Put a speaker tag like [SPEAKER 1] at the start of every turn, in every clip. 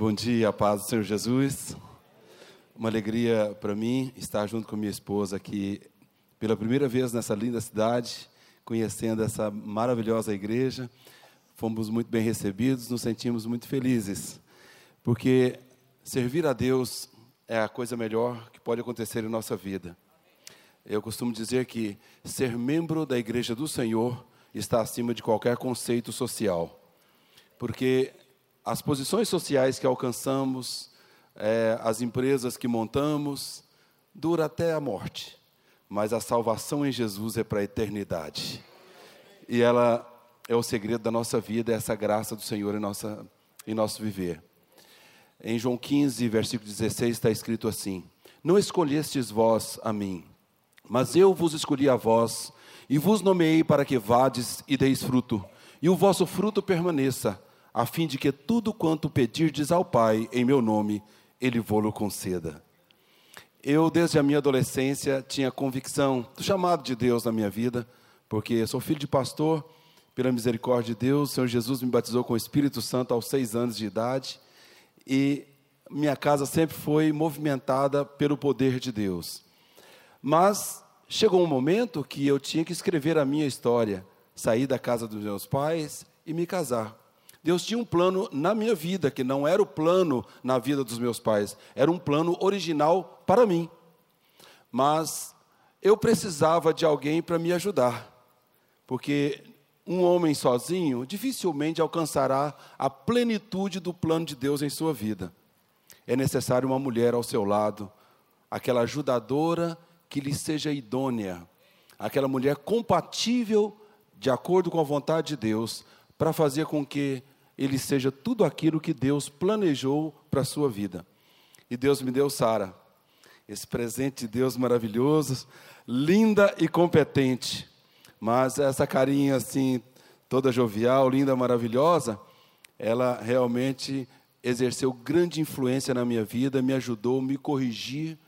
[SPEAKER 1] Bom dia, paz do Senhor Jesus. Uma alegria para mim estar junto com minha esposa aqui pela primeira vez nessa linda cidade, conhecendo essa maravilhosa igreja. Fomos muito bem recebidos, nos sentimos muito felizes, porque servir a Deus é a coisa melhor que pode acontecer em nossa vida. Eu costumo dizer que ser membro da igreja do Senhor está acima de qualquer conceito social, porque as posições sociais que alcançamos, é, as empresas que montamos, dura até a morte, mas a salvação em Jesus é para a eternidade. E ela é o segredo da nossa vida, é essa graça do Senhor em, nossa, em nosso viver. Em João 15, versículo 16, está escrito assim: Não escolhestes vós a mim, mas eu vos escolhi a vós, e vos nomeei para que vades e deis fruto, e o vosso fruto permaneça a fim de que tudo quanto pedirdes ao Pai em meu nome, Ele vô-lo conceda. Eu, desde a minha adolescência, tinha convicção do chamado de Deus na minha vida, porque sou filho de pastor, pela misericórdia de Deus, o Senhor Jesus me batizou com o Espírito Santo aos seis anos de idade, e minha casa sempre foi movimentada pelo poder de Deus. Mas chegou um momento que eu tinha que escrever a minha história, sair da casa dos meus pais e me casar. Deus tinha um plano na minha vida, que não era o plano na vida dos meus pais, era um plano original para mim. Mas eu precisava de alguém para me ajudar, porque um homem sozinho dificilmente alcançará a plenitude do plano de Deus em sua vida. É necessário uma mulher ao seu lado, aquela ajudadora que lhe seja idônea, aquela mulher compatível de acordo com a vontade de Deus, para fazer com que ele seja tudo aquilo que Deus planejou para a sua vida. E Deus me deu Sara, esse presente de Deus maravilhoso, linda e competente. Mas essa carinha assim, toda jovial, linda, maravilhosa, ela realmente exerceu grande influência na minha vida, me ajudou a me corrigir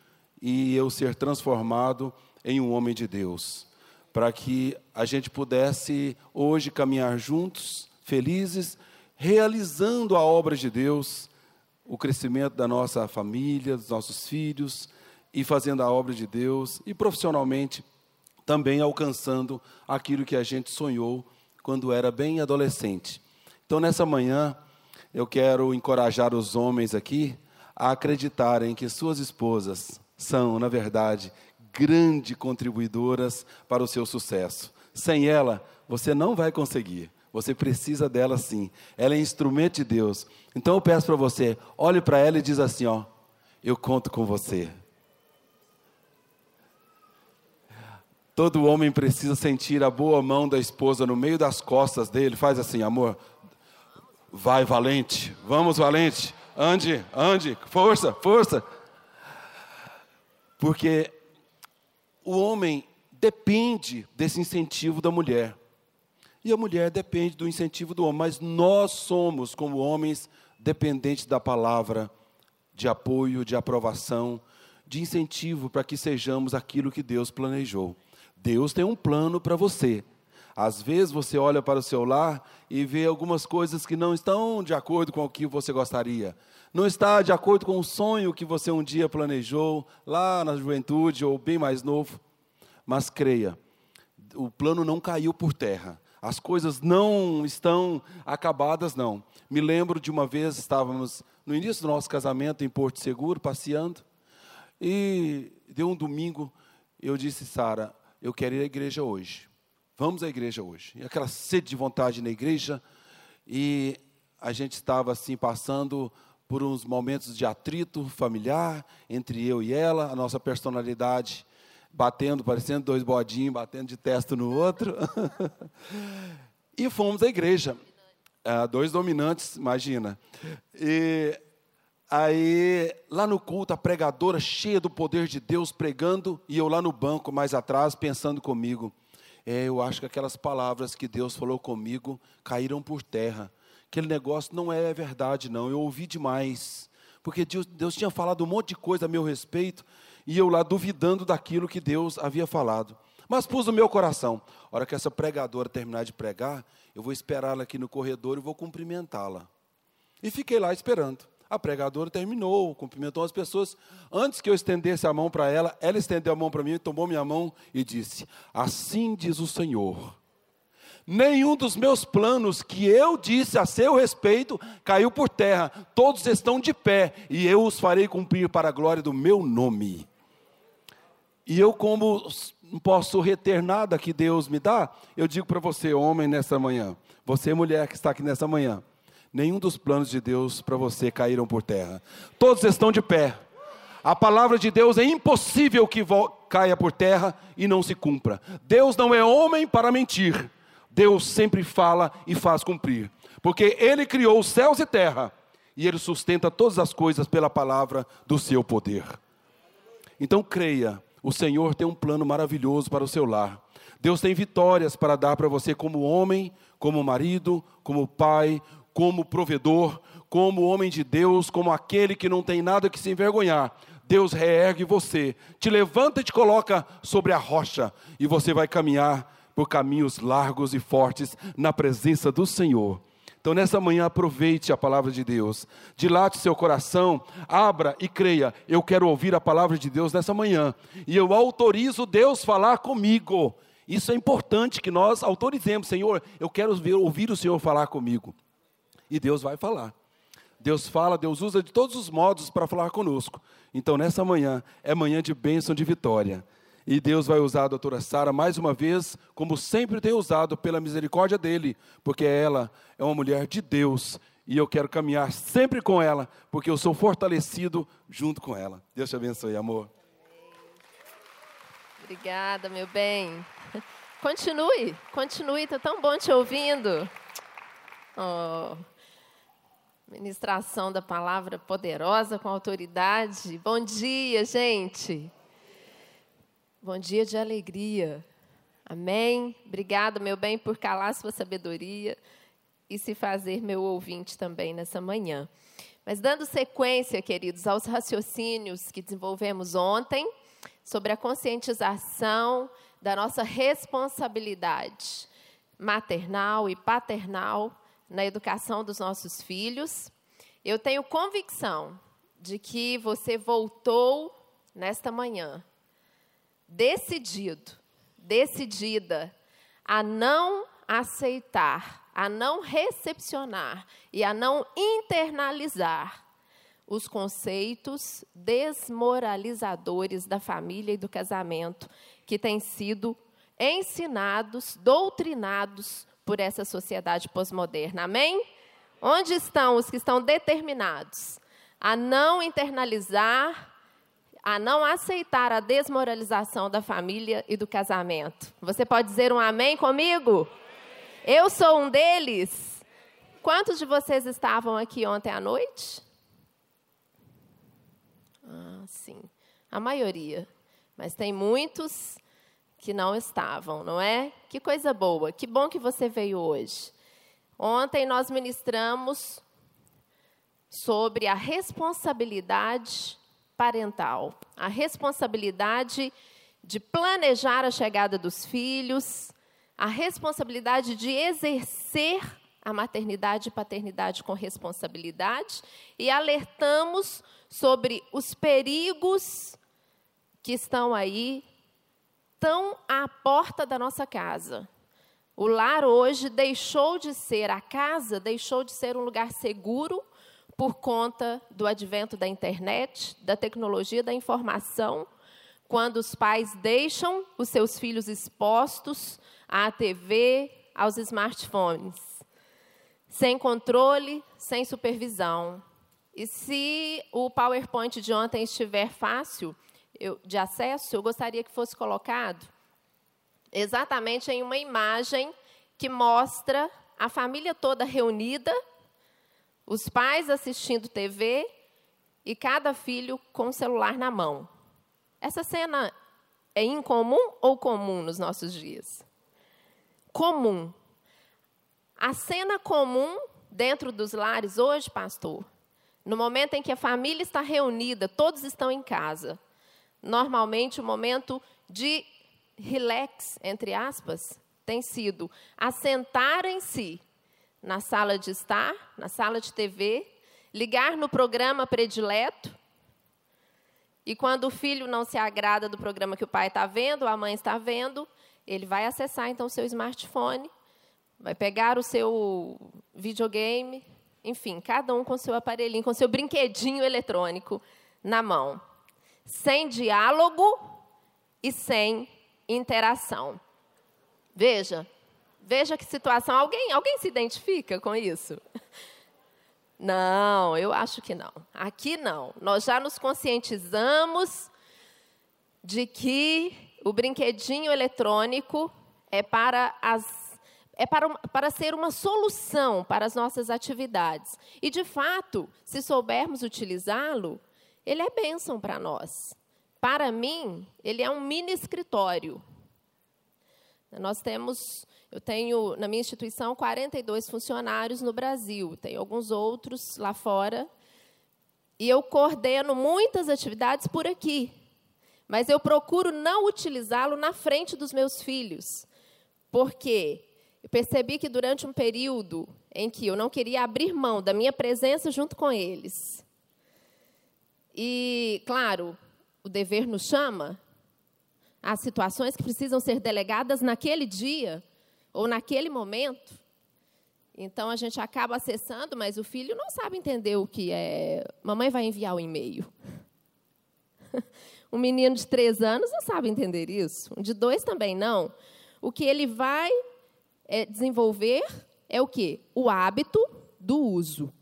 [SPEAKER 1] e eu ser transformado em um homem de Deus, para que a gente pudesse hoje caminhar juntos, felizes realizando a obra de Deus, o crescimento da nossa família, dos nossos filhos, e fazendo a obra de Deus, e profissionalmente também alcançando aquilo que a gente sonhou quando era bem adolescente. Então, nessa manhã, eu quero encorajar os homens aqui a acreditarem que suas esposas são, na verdade, grandes contribuidoras para o seu sucesso. Sem ela, você não vai conseguir. Você precisa dela sim. Ela é instrumento de Deus. Então eu peço para você, olhe para ela e diz assim, ó, eu conto com você. Todo homem precisa sentir a boa mão da esposa no meio das costas dele. Faz assim, amor. Vai, valente. Vamos, valente. Ande, ande. Força, força. Porque o homem depende desse incentivo da mulher. E a mulher depende do incentivo do homem, mas nós somos, como homens, dependentes da palavra, de apoio, de aprovação, de incentivo para que sejamos aquilo que Deus planejou. Deus tem um plano para você. Às vezes você olha para o seu lar e vê algumas coisas que não estão de acordo com o que você gostaria. Não está de acordo com o sonho que você um dia planejou, lá na juventude ou bem mais novo. Mas creia, o plano não caiu por terra. As coisas não estão acabadas, não. Me lembro de uma vez, estávamos no início do nosso casamento em Porto Seguro, passeando, e deu um domingo, eu disse, Sara, eu quero ir à igreja hoje. Vamos à igreja hoje. E aquela sede de vontade na igreja, e a gente estava assim passando por uns momentos de atrito familiar entre eu e ela, a nossa personalidade batendo, parecendo dois bodinhos, batendo de testa no outro. e fomos à igreja. Ah, dois dominantes, imagina. E aí, lá no culto, a pregadora cheia do poder de Deus pregando, e eu lá no banco mais atrás, pensando comigo. É, eu acho que aquelas palavras que Deus falou comigo caíram por terra. Aquele negócio não é verdade, não. Eu ouvi demais. Porque Deus, Deus tinha falado um monte de coisa a meu respeito, e eu lá duvidando daquilo que Deus havia falado. Mas pus no meu coração, hora que essa pregadora terminar de pregar, eu vou esperá-la aqui no corredor e vou cumprimentá-la. E fiquei lá esperando. A pregadora terminou, cumprimentou as pessoas. Antes que eu estendesse a mão para ela, ela estendeu a mão para mim, tomou minha mão e disse: Assim diz o Senhor. Nenhum dos meus planos que eu disse a seu respeito caiu por terra, todos estão de pé, e eu os farei cumprir para a glória do meu nome. E eu, como não posso reter nada que Deus me dá, eu digo para você, homem, nessa manhã, você, mulher que está aqui nessa manhã, nenhum dos planos de Deus para você caíram por terra, todos estão de pé. A palavra de Deus é impossível que caia por terra e não se cumpra. Deus não é homem para mentir. Deus sempre fala e faz cumprir, porque Ele criou os céus e terra e Ele sustenta todas as coisas pela palavra do seu poder. Então creia, o Senhor tem um plano maravilhoso para o seu lar. Deus tem vitórias para dar para você como homem, como marido, como pai, como provedor, como homem de Deus, como aquele que não tem nada que se envergonhar. Deus reergue você, te levanta e te coloca sobre a rocha, e você vai caminhar por caminhos largos e fortes na presença do Senhor. Então, nessa manhã, aproveite a palavra de Deus, dilate seu coração, abra e creia. Eu quero ouvir a palavra de Deus nessa manhã, e eu autorizo Deus falar comigo. Isso é importante que nós autorizemos, Senhor. Eu quero ouvir o Senhor falar comigo, e Deus vai falar. Deus fala, Deus usa de todos os modos para falar conosco. Então, nessa manhã, é manhã de bênção, de vitória. E Deus vai usar a doutora Sara mais uma vez, como sempre tem usado, pela misericórdia dele, porque ela é uma mulher de Deus e eu quero caminhar sempre com ela, porque eu sou fortalecido junto com ela. Deus te abençoe, amor.
[SPEAKER 2] Obrigada, meu bem. Continue, continue, está tão bom te ouvindo. Oh, ministração da palavra poderosa com autoridade. Bom dia, gente. Bom dia de alegria. Amém. Obrigada, meu bem, por calar sua sabedoria e se fazer meu ouvinte também nessa manhã. Mas dando sequência, queridos, aos raciocínios que desenvolvemos ontem sobre a conscientização da nossa responsabilidade maternal e paternal na educação dos nossos filhos, eu tenho convicção de que você voltou nesta manhã decidido, decidida a não aceitar, a não recepcionar e a não internalizar os conceitos desmoralizadores da família e do casamento que têm sido ensinados, doutrinados por essa sociedade pós-moderna. Amém? Onde estão os que estão determinados a não internalizar a não aceitar a desmoralização da família e do casamento. Você pode dizer um amém comigo? Eu sou um deles. Quantos de vocês estavam aqui ontem à noite? Ah, sim. A maioria. Mas tem muitos que não estavam, não é? Que coisa boa. Que bom que você veio hoje. Ontem nós ministramos sobre a responsabilidade parental, a responsabilidade de planejar a chegada dos filhos, a responsabilidade de exercer a maternidade e paternidade com responsabilidade e alertamos sobre os perigos que estão aí tão à porta da nossa casa. O lar hoje deixou de ser a casa, deixou de ser um lugar seguro por conta do advento da internet, da tecnologia da informação, quando os pais deixam os seus filhos expostos à TV, aos smartphones, sem controle, sem supervisão. E se o PowerPoint de ontem estiver fácil eu, de acesso, eu gostaria que fosse colocado exatamente em uma imagem que mostra a família toda reunida os pais assistindo TV e cada filho com o celular na mão. Essa cena é incomum ou comum nos nossos dias? Comum. A cena comum dentro dos lares hoje, pastor, no momento em que a família está reunida, todos estão em casa, normalmente o momento de relax, entre aspas, tem sido assentar em si na sala de estar, na sala de TV, ligar no programa predileto. E quando o filho não se agrada do programa que o pai está vendo, a mãe está vendo, ele vai acessar então o seu smartphone, vai pegar o seu videogame, enfim, cada um com seu aparelhinho, com seu brinquedinho eletrônico na mão, sem diálogo e sem interação. Veja, veja que situação. Alguém, alguém se identifica com isso? Não, eu acho que não. Aqui não. Nós já nos conscientizamos de que o brinquedinho eletrônico é para as é para, para ser uma solução para as nossas atividades. E, de fato, se soubermos utilizá-lo, ele é bênção para nós. Para mim, ele é um mini escritório. Nós temos eu tenho, na minha instituição, 42 funcionários no Brasil, tenho alguns outros lá fora. E eu coordeno muitas atividades por aqui. Mas eu procuro não utilizá-lo na frente dos meus filhos. Porque eu percebi que durante um período em que eu não queria abrir mão da minha presença junto com eles. E, claro, o dever nos chama, há situações que precisam ser delegadas naquele dia ou naquele momento. Então a gente acaba acessando, mas o filho não sabe entender o que é. Mamãe vai enviar o um e-mail. Um menino de três anos não sabe entender isso. Um de dois também não. O que ele vai é, desenvolver é o quê? O hábito do uso.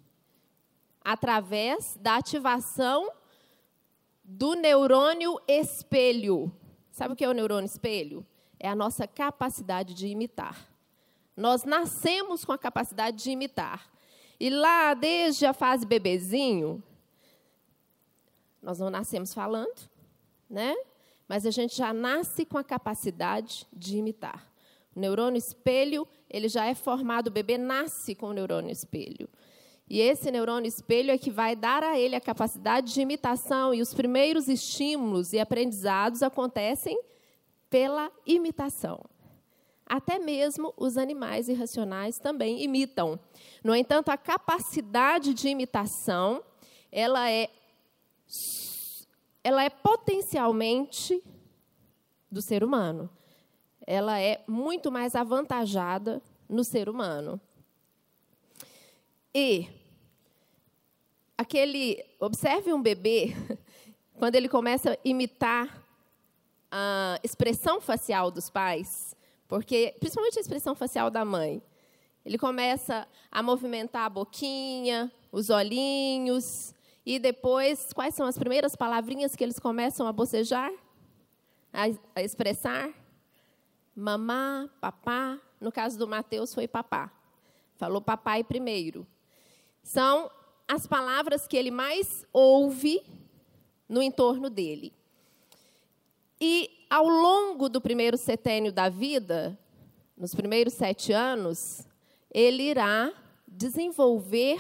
[SPEAKER 2] Através da ativação do neurônio espelho. Sabe o que é o neurônio espelho? É a nossa capacidade de imitar. Nós nascemos com a capacidade de imitar. E lá, desde a fase bebezinho, nós não nascemos falando, né? Mas a gente já nasce com a capacidade de imitar. O neurônio espelho, ele já é formado, o bebê nasce com o neurônio espelho. E esse neurônio espelho é que vai dar a ele a capacidade de imitação e os primeiros estímulos e aprendizados acontecem pela imitação. Até mesmo os animais irracionais também imitam. No entanto, a capacidade de imitação, ela é ela é potencialmente do ser humano. Ela é muito mais avantajada no ser humano. E aquele, observe um bebê quando ele começa a imitar a expressão facial dos pais, porque principalmente a expressão facial da mãe. Ele começa a movimentar a boquinha, os olhinhos, e depois, quais são as primeiras palavrinhas que eles começam a bocejar? A, a expressar? Mamá, papá. No caso do Mateus, foi papá. Falou papai primeiro. São as palavras que ele mais ouve no entorno dele. E ao longo do primeiro setênio da vida, nos primeiros sete anos, ele irá desenvolver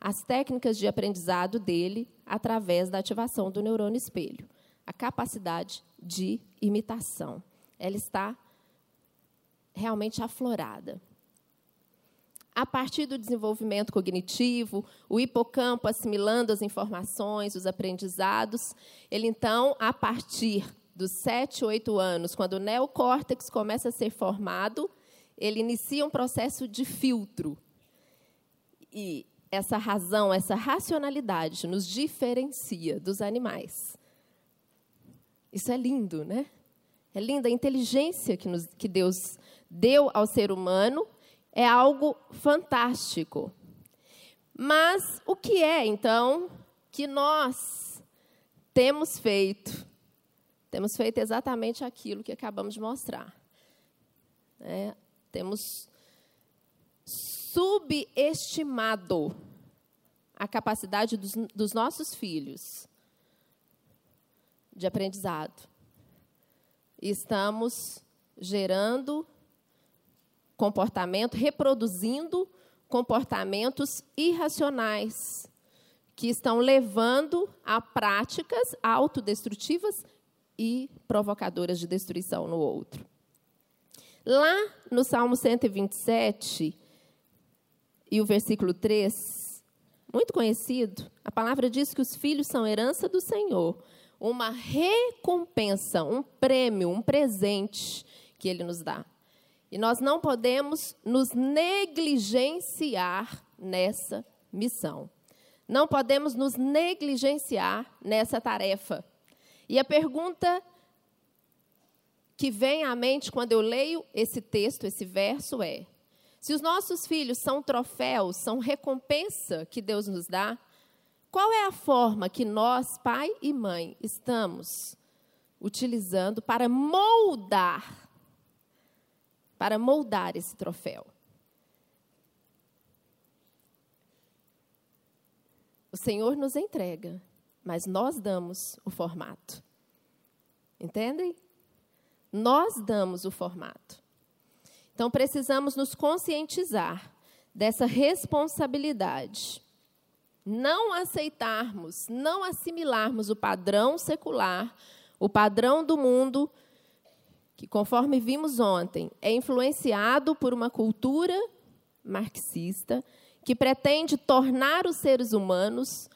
[SPEAKER 2] as técnicas de aprendizado dele através da ativação do neurônio espelho, a capacidade de imitação. Ela está realmente aflorada. A partir do desenvolvimento cognitivo, o hipocampo assimilando as informações, os aprendizados, ele então, a partir dos 7, 8 anos, quando o neocórtex começa a ser formado, ele inicia um processo de filtro. E essa razão, essa racionalidade nos diferencia dos animais. Isso é lindo, né? É linda a inteligência que, nos, que Deus deu ao ser humano, é algo fantástico. Mas o que é, então, que nós temos feito temos feito exatamente aquilo que acabamos de mostrar. É, temos subestimado a capacidade dos, dos nossos filhos de aprendizado. Estamos gerando comportamento, reproduzindo comportamentos irracionais que estão levando a práticas autodestrutivas e provocadoras de destruição no outro. Lá no Salmo 127 e o versículo 3, muito conhecido. A palavra diz que os filhos são herança do Senhor, uma recompensa, um prêmio, um presente que ele nos dá. E nós não podemos nos negligenciar nessa missão. Não podemos nos negligenciar nessa tarefa. E a pergunta que vem à mente quando eu leio esse texto, esse verso é: se os nossos filhos são troféus, são recompensa que Deus nos dá, qual é a forma que nós, pai e mãe, estamos utilizando para moldar para moldar esse troféu? O Senhor nos entrega, mas nós damos o formato. Entendem? Nós damos o formato. Então precisamos nos conscientizar dessa responsabilidade. Não aceitarmos, não assimilarmos o padrão secular, o padrão do mundo, que, conforme vimos ontem, é influenciado por uma cultura marxista que pretende tornar os seres humanos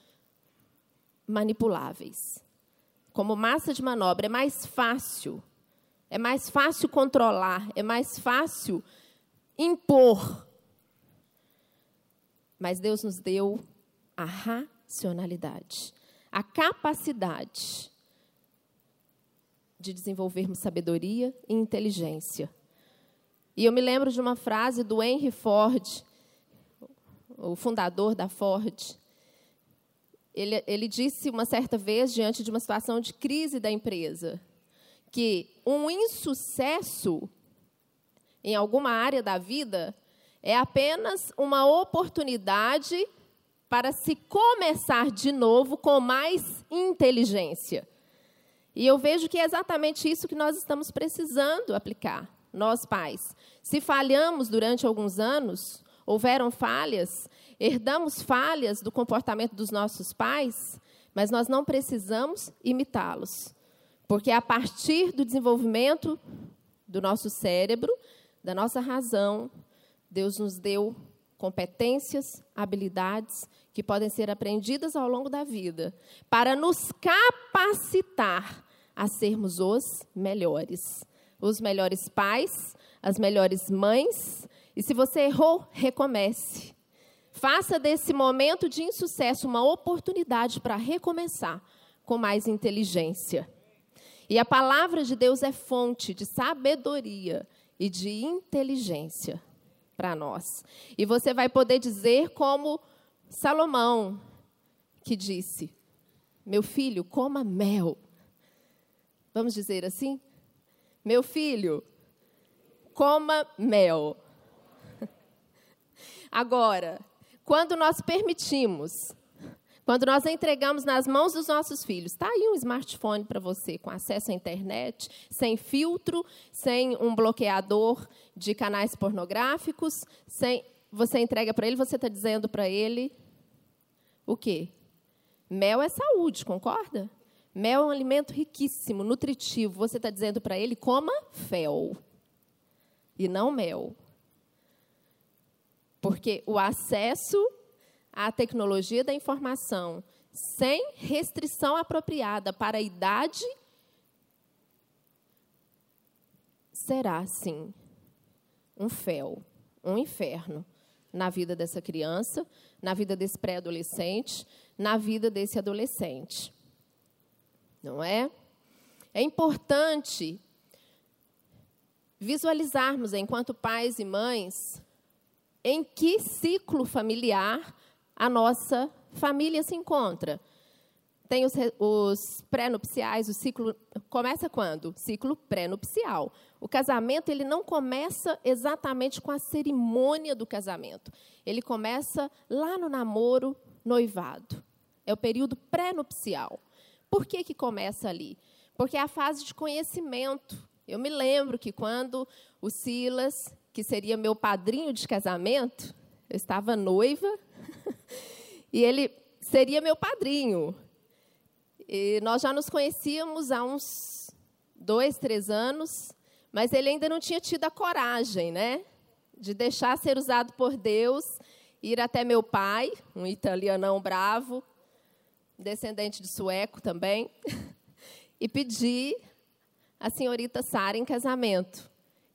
[SPEAKER 2] manipuláveis. Como massa de manobra, é mais fácil é mais fácil controlar, é mais fácil impor. Mas Deus nos deu a racionalidade, a capacidade de desenvolvermos sabedoria e inteligência. E eu me lembro de uma frase do Henry Ford, o fundador da Ford. Ele, ele disse uma certa vez, diante de uma situação de crise da empresa, que um insucesso em alguma área da vida é apenas uma oportunidade para se começar de novo com mais inteligência. E eu vejo que é exatamente isso que nós estamos precisando aplicar, nós pais. Se falhamos durante alguns anos, houveram falhas, herdamos falhas do comportamento dos nossos pais, mas nós não precisamos imitá-los. Porque é a partir do desenvolvimento do nosso cérebro, da nossa razão, Deus nos deu competências, habilidades que podem ser aprendidas ao longo da vida, para nos capacitar a sermos os melhores. Os melhores pais, as melhores mães. E se você errou, recomece. Faça desse momento de insucesso uma oportunidade para recomeçar com mais inteligência. E a palavra de Deus é fonte de sabedoria e de inteligência para nós. E você vai poder dizer como Salomão, que disse: Meu filho, coma mel. Vamos dizer assim? Meu filho, coma mel. Agora, quando nós permitimos quando nós entregamos nas mãos dos nossos filhos, está aí um smartphone para você, com acesso à internet, sem filtro, sem um bloqueador de canais pornográficos, sem, você entrega para ele, você está dizendo para ele o quê? Mel é saúde, concorda? Mel é um alimento riquíssimo, nutritivo. Você está dizendo para ele, coma fel e não mel. Porque o acesso a tecnologia da informação sem restrição apropriada para a idade, será, sim, um fel, um inferno na vida dessa criança, na vida desse pré-adolescente, na vida desse adolescente. Não é? É importante visualizarmos, enquanto pais e mães, em que ciclo familiar a nossa família se encontra. Tem os, os pré-nupciais, o ciclo começa quando? Ciclo pré-nupcial. O casamento ele não começa exatamente com a cerimônia do casamento. Ele começa lá no namoro, noivado. É o período pré-nupcial. Por que, que começa ali? Porque é a fase de conhecimento. Eu me lembro que quando o Silas, que seria meu padrinho de casamento, eu estava noiva, e ele seria meu padrinho. E nós já nos conhecíamos há uns dois, três anos, mas ele ainda não tinha tido a coragem, né? De deixar ser usado por Deus ir até meu pai, um italianão bravo, descendente de sueco também, e pedir a senhorita Sara em casamento.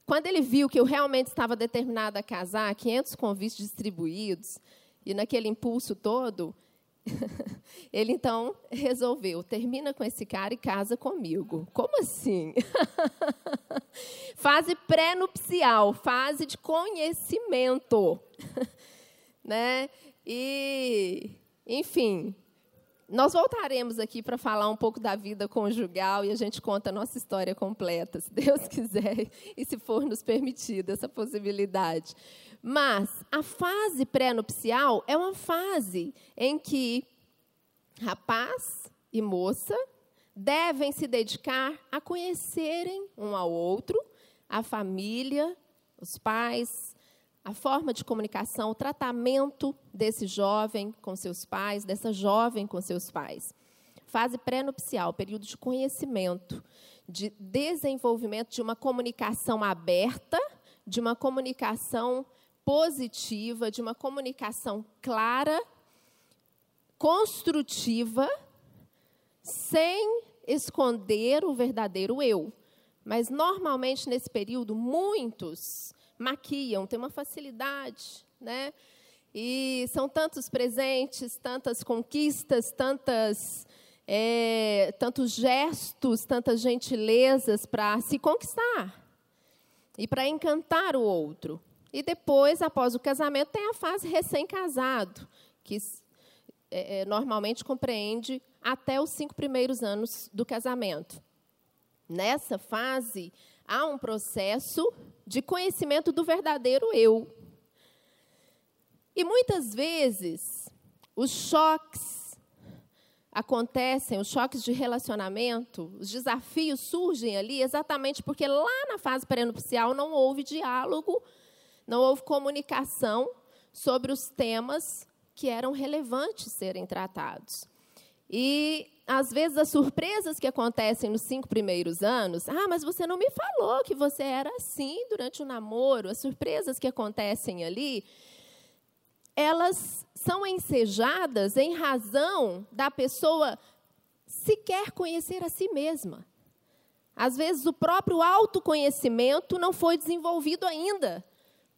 [SPEAKER 2] Quando ele viu que eu realmente estava determinada a casar, 500 convites distribuídos, e naquele impulso todo, ele então resolveu: termina com esse cara e casa comigo. Como assim? fase pré-nupcial, fase de conhecimento. né? E, enfim, nós voltaremos aqui para falar um pouco da vida conjugal e a gente conta a nossa história completa, se Deus quiser e se for nos permitido essa possibilidade. Mas a fase pré-nupcial é uma fase em que rapaz e moça devem se dedicar a conhecerem um ao outro, a família, os pais, a forma de comunicação, o tratamento desse jovem com seus pais, dessa jovem com seus pais. Fase pré-nupcial, período de conhecimento, de desenvolvimento de uma comunicação aberta, de uma comunicação positiva, de uma comunicação clara, construtiva, sem esconder o verdadeiro eu. Mas, normalmente, nesse período, muitos maquiam, têm uma facilidade, né? E são tantos presentes, tantas conquistas, tantas, é, tantos gestos, tantas gentilezas para se conquistar e para encantar o outro. E depois, após o casamento, tem a fase recém-casado, que é, é, normalmente compreende até os cinco primeiros anos do casamento. Nessa fase, há um processo de conhecimento do verdadeiro eu. E muitas vezes, os choques acontecem, os choques de relacionamento, os desafios surgem ali exatamente porque lá na fase pré-nupcial não houve diálogo não houve comunicação sobre os temas que eram relevantes serem tratados. E, às vezes, as surpresas que acontecem nos cinco primeiros anos, ah, mas você não me falou que você era assim durante o namoro, as surpresas que acontecem ali, elas são ensejadas em razão da pessoa sequer conhecer a si mesma. Às vezes, o próprio autoconhecimento não foi desenvolvido ainda.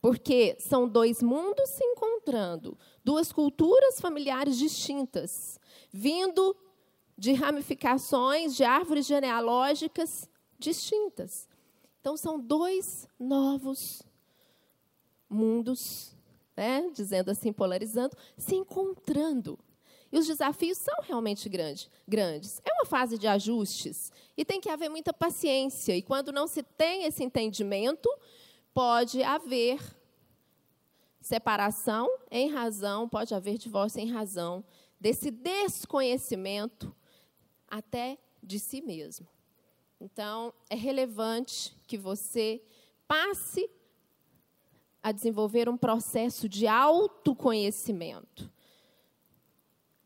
[SPEAKER 2] Porque são dois mundos se encontrando, duas culturas familiares distintas, vindo de ramificações de árvores genealógicas distintas. Então, são dois novos mundos, né, dizendo assim, polarizando, se encontrando. E os desafios são realmente grande, grandes. É uma fase de ajustes e tem que haver muita paciência. E quando não se tem esse entendimento, pode haver separação em razão, pode haver divórcio em razão desse desconhecimento até de si mesmo. Então, é relevante que você passe a desenvolver um processo de autoconhecimento,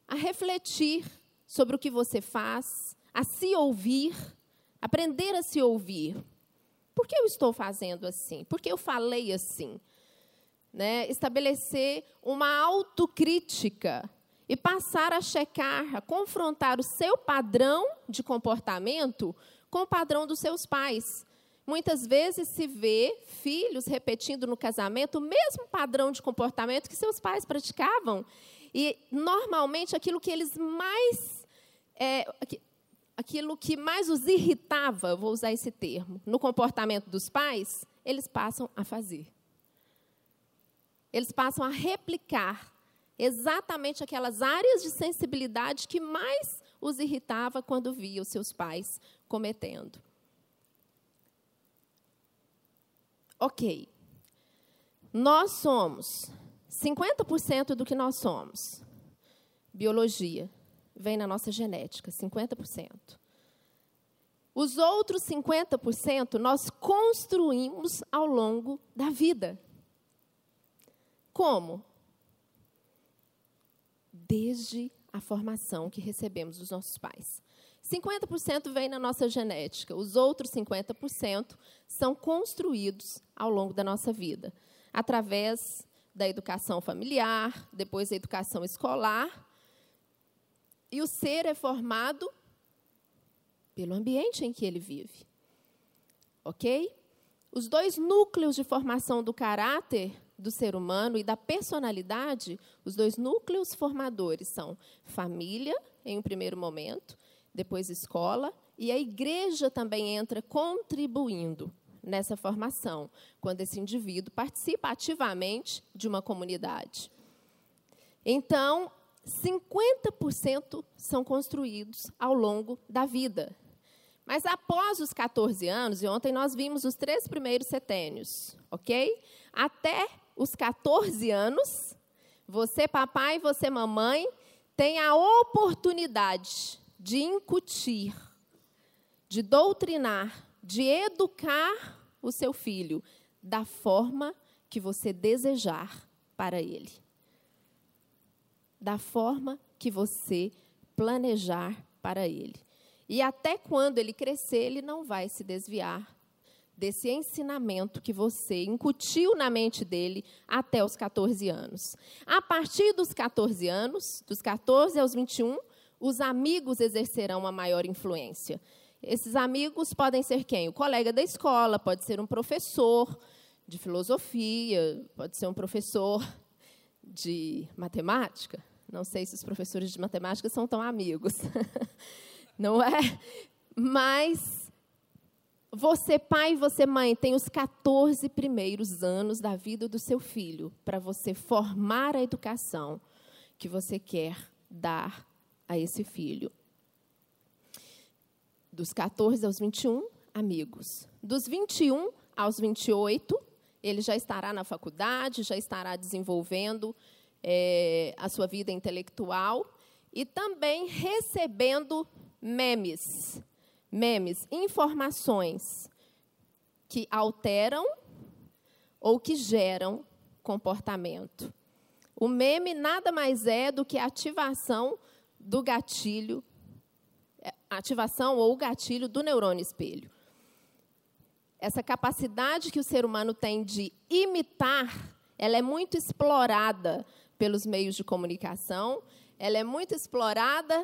[SPEAKER 2] a refletir sobre o que você faz, a se ouvir, aprender a se ouvir. Por que eu estou fazendo assim? Por que eu falei assim? Né? Estabelecer uma autocrítica e passar a checar, a confrontar o seu padrão de comportamento com o padrão dos seus pais. Muitas vezes se vê filhos repetindo no casamento o mesmo padrão de comportamento que seus pais praticavam. E, normalmente, aquilo que eles mais. É, aquilo que mais os irritava, vou usar esse termo, no comportamento dos pais, eles passam a fazer. Eles passam a replicar exatamente aquelas áreas de sensibilidade que mais os irritava quando via os seus pais cometendo. Ok. Nós somos 50% do que nós somos. Biologia vem na nossa genética, 50%. Os outros 50% nós construímos ao longo da vida. Como? Desde a formação que recebemos dos nossos pais. 50% vem na nossa genética, os outros 50% são construídos ao longo da nossa vida, através da educação familiar, depois da educação escolar. E o ser é formado pelo ambiente em que ele vive. Ok? Os dois núcleos de formação do caráter do ser humano e da personalidade, os dois núcleos formadores são família, em um primeiro momento, depois escola, e a igreja também entra contribuindo nessa formação, quando esse indivíduo participa ativamente de uma comunidade. Então, 50% são construídos ao longo da vida. Mas após os 14 anos, e ontem nós vimos os três primeiros setênios, ok? Até os 14 anos, você, papai, você, mamãe, tem a oportunidade de incutir, de doutrinar, de educar o seu filho da forma que você desejar para ele. Da forma que você planejar para ele. E até quando ele crescer, ele não vai se desviar desse ensinamento que você incutiu na mente dele até os 14 anos. A partir dos 14 anos, dos 14 aos 21, os amigos exercerão uma maior influência. Esses amigos podem ser quem? O colega da escola, pode ser um professor de filosofia, pode ser um professor de matemática. Não sei se os professores de matemática são tão amigos. Não é? Mas você, pai, você, mãe, tem os 14 primeiros anos da vida do seu filho para você formar a educação que você quer dar a esse filho. Dos 14 aos 21, amigos. Dos 21 aos 28, ele já estará na faculdade, já estará desenvolvendo é, a sua vida intelectual e também recebendo memes memes, informações que alteram ou que geram comportamento. O meme nada mais é do que a ativação do gatilho, é, ativação ou gatilho do neurônio espelho. Essa capacidade que o ser humano tem de imitar, ela é muito explorada pelos meios de comunicação, ela é muito explorada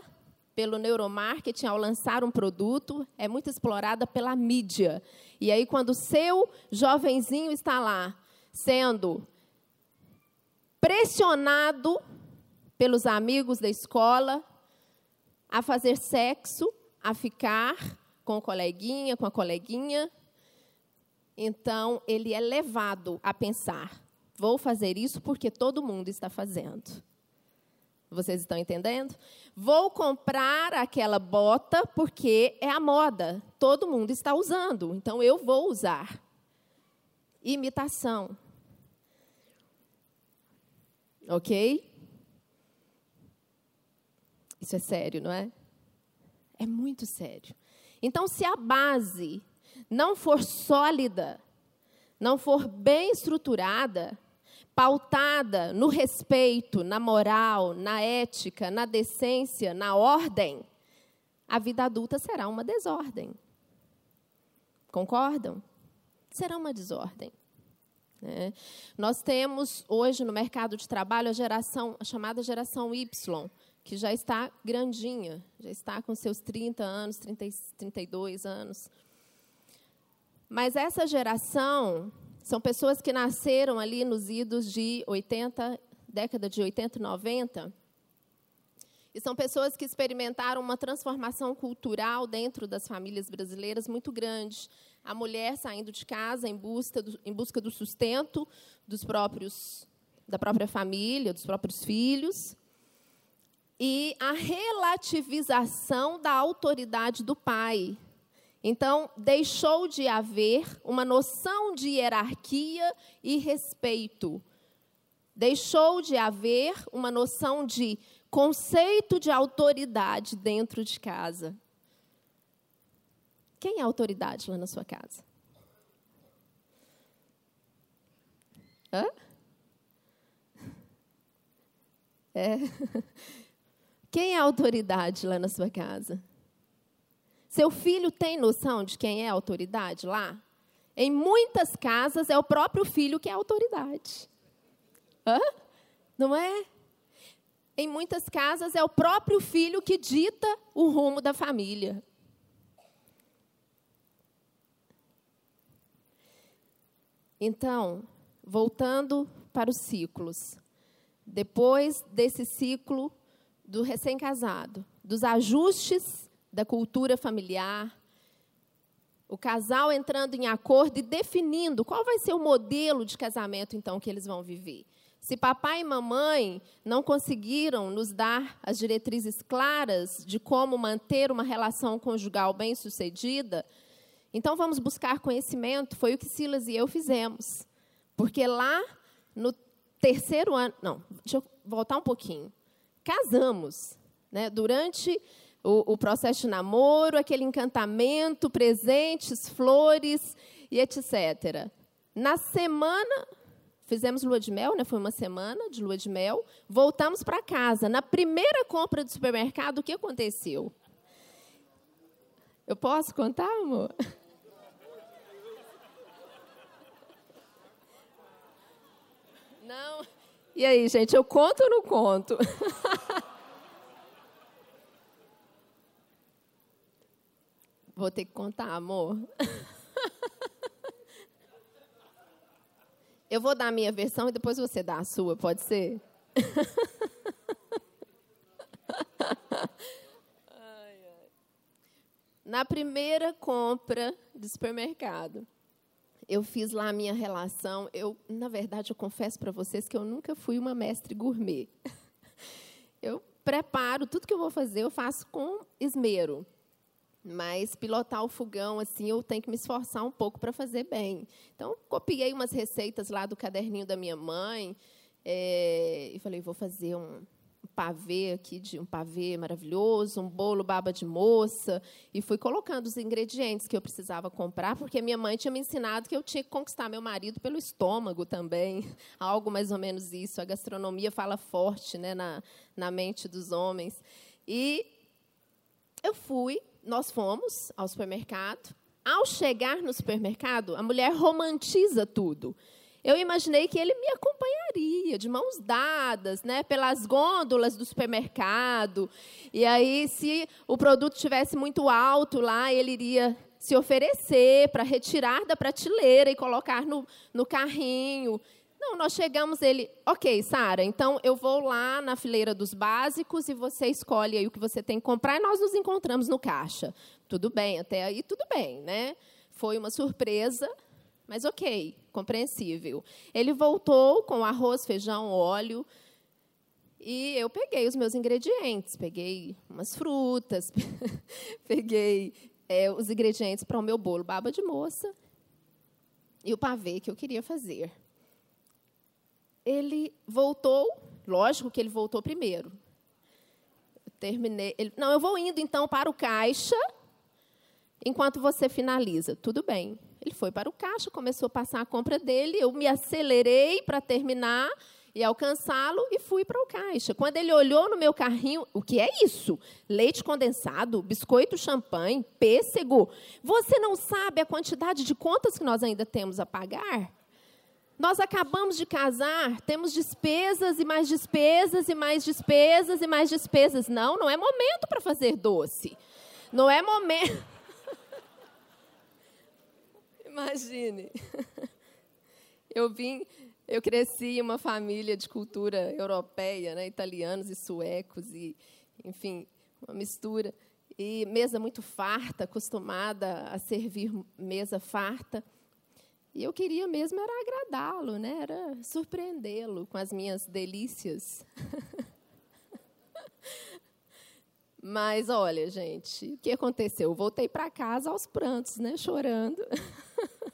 [SPEAKER 2] pelo neuromarketing ao lançar um produto, é muito explorada pela mídia. E aí, quando o seu jovenzinho está lá sendo pressionado pelos amigos da escola a fazer sexo, a ficar com o coleguinha, com a coleguinha, então ele é levado a pensar: vou fazer isso porque todo mundo está fazendo. Vocês estão entendendo? Vou comprar aquela bota porque é a moda. Todo mundo está usando, então eu vou usar. Imitação. Ok? Isso é sério, não é? É muito sério. Então, se a base não for sólida, não for bem estruturada, pautada no respeito, na moral, na ética, na decência, na ordem, a vida adulta será uma desordem. Concordam? Será uma desordem. Né? Nós temos hoje no mercado de trabalho a geração, a chamada geração Y, que já está grandinha, já está com seus 30 anos, 30, 32 anos. Mas essa geração são pessoas que nasceram ali nos idos de 80, década de 80 e 90. E são pessoas que experimentaram uma transformação cultural dentro das famílias brasileiras muito grande. A mulher saindo de casa em busca do, em busca do sustento dos próprios, da própria família, dos próprios filhos. E a relativização da autoridade do pai, então, deixou de haver uma noção de hierarquia e respeito. Deixou de haver uma noção de conceito de autoridade dentro de casa. Quem é autoridade lá na sua casa? Hã? É. Quem é autoridade lá na sua casa? Seu filho tem noção de quem é a autoridade lá? Em muitas casas é o próprio filho que é a autoridade. Hã? Não é? Em muitas casas é o próprio filho que dita o rumo da família. Então, voltando para os ciclos. Depois desse ciclo do recém-casado, dos ajustes da cultura familiar, o casal entrando em acordo e definindo qual vai ser o modelo de casamento então que eles vão viver. Se papai e mamãe não conseguiram nos dar as diretrizes claras de como manter uma relação conjugal bem-sucedida, então vamos buscar conhecimento. Foi o que Silas e eu fizemos. Porque lá no terceiro ano, não, deixa eu voltar um pouquinho. Casamos, né? Durante o, o processo de namoro, aquele encantamento, presentes, flores e etc. Na semana Fizemos lua de mel, né? Foi uma semana de lua de mel. Voltamos para casa. Na primeira compra do supermercado, o que aconteceu? Eu posso contar, amor? Não. E aí, gente, eu conto ou não conto? Vou ter que contar, amor. Eu vou dar a minha versão e depois você dá a sua, pode ser? Na primeira compra de supermercado, eu fiz lá a minha relação. Eu, na verdade, eu confesso para vocês que eu nunca fui uma mestre gourmet. Eu preparo tudo que eu vou fazer, eu faço com esmero. Mas pilotar o fogão, assim, eu tenho que me esforçar um pouco para fazer bem. Então, copiei umas receitas lá do caderninho da minha mãe é, e falei, vou fazer um pavê aqui, de um pavê maravilhoso, um bolo baba de moça, e fui colocando os ingredientes que eu precisava comprar, porque minha mãe tinha me ensinado que eu tinha que conquistar meu marido pelo estômago também, algo mais ou menos isso. A gastronomia fala forte né, na, na mente dos homens. E eu fui nós fomos ao supermercado. Ao chegar no supermercado, a mulher romantiza tudo. Eu imaginei que ele me acompanharia de mãos dadas, né, pelas gôndolas do supermercado. E aí, se o produto estivesse muito alto lá, ele iria se oferecer para retirar da prateleira e colocar no, no carrinho. Não, nós chegamos, ele, ok, Sara, então eu vou lá na fileira dos básicos e você escolhe aí o que você tem que comprar e nós nos encontramos no caixa. Tudo bem, até aí tudo bem, né? Foi uma surpresa, mas ok, compreensível. Ele voltou com arroz, feijão, óleo, e eu peguei os meus ingredientes, peguei umas frutas, peguei é, os ingredientes para o meu bolo baba de moça e o pavê que eu queria fazer ele voltou, lógico que ele voltou primeiro. Eu terminei, ele, não, eu vou indo então para o caixa, enquanto você finaliza. Tudo bem. Ele foi para o caixa, começou a passar a compra dele, eu me acelerei para terminar e alcançá-lo e fui para o caixa. Quando ele olhou no meu carrinho, o que é isso? Leite condensado, biscoito champanhe, pêssego. Você não sabe a quantidade de contas que nós ainda temos a pagar? Nós acabamos de casar, temos despesas e mais despesas e mais despesas e mais despesas. Não, não é momento para fazer doce. Não é momento. Imagine. Eu vim, eu cresci em uma família de cultura europeia, né, italianos e suecos e, enfim, uma mistura e mesa muito farta, acostumada a servir mesa farta. E eu queria mesmo era agradá-lo, né? Era surpreendê-lo com as minhas delícias. Mas olha, gente, o que aconteceu? Eu voltei para casa aos prantos, né, chorando.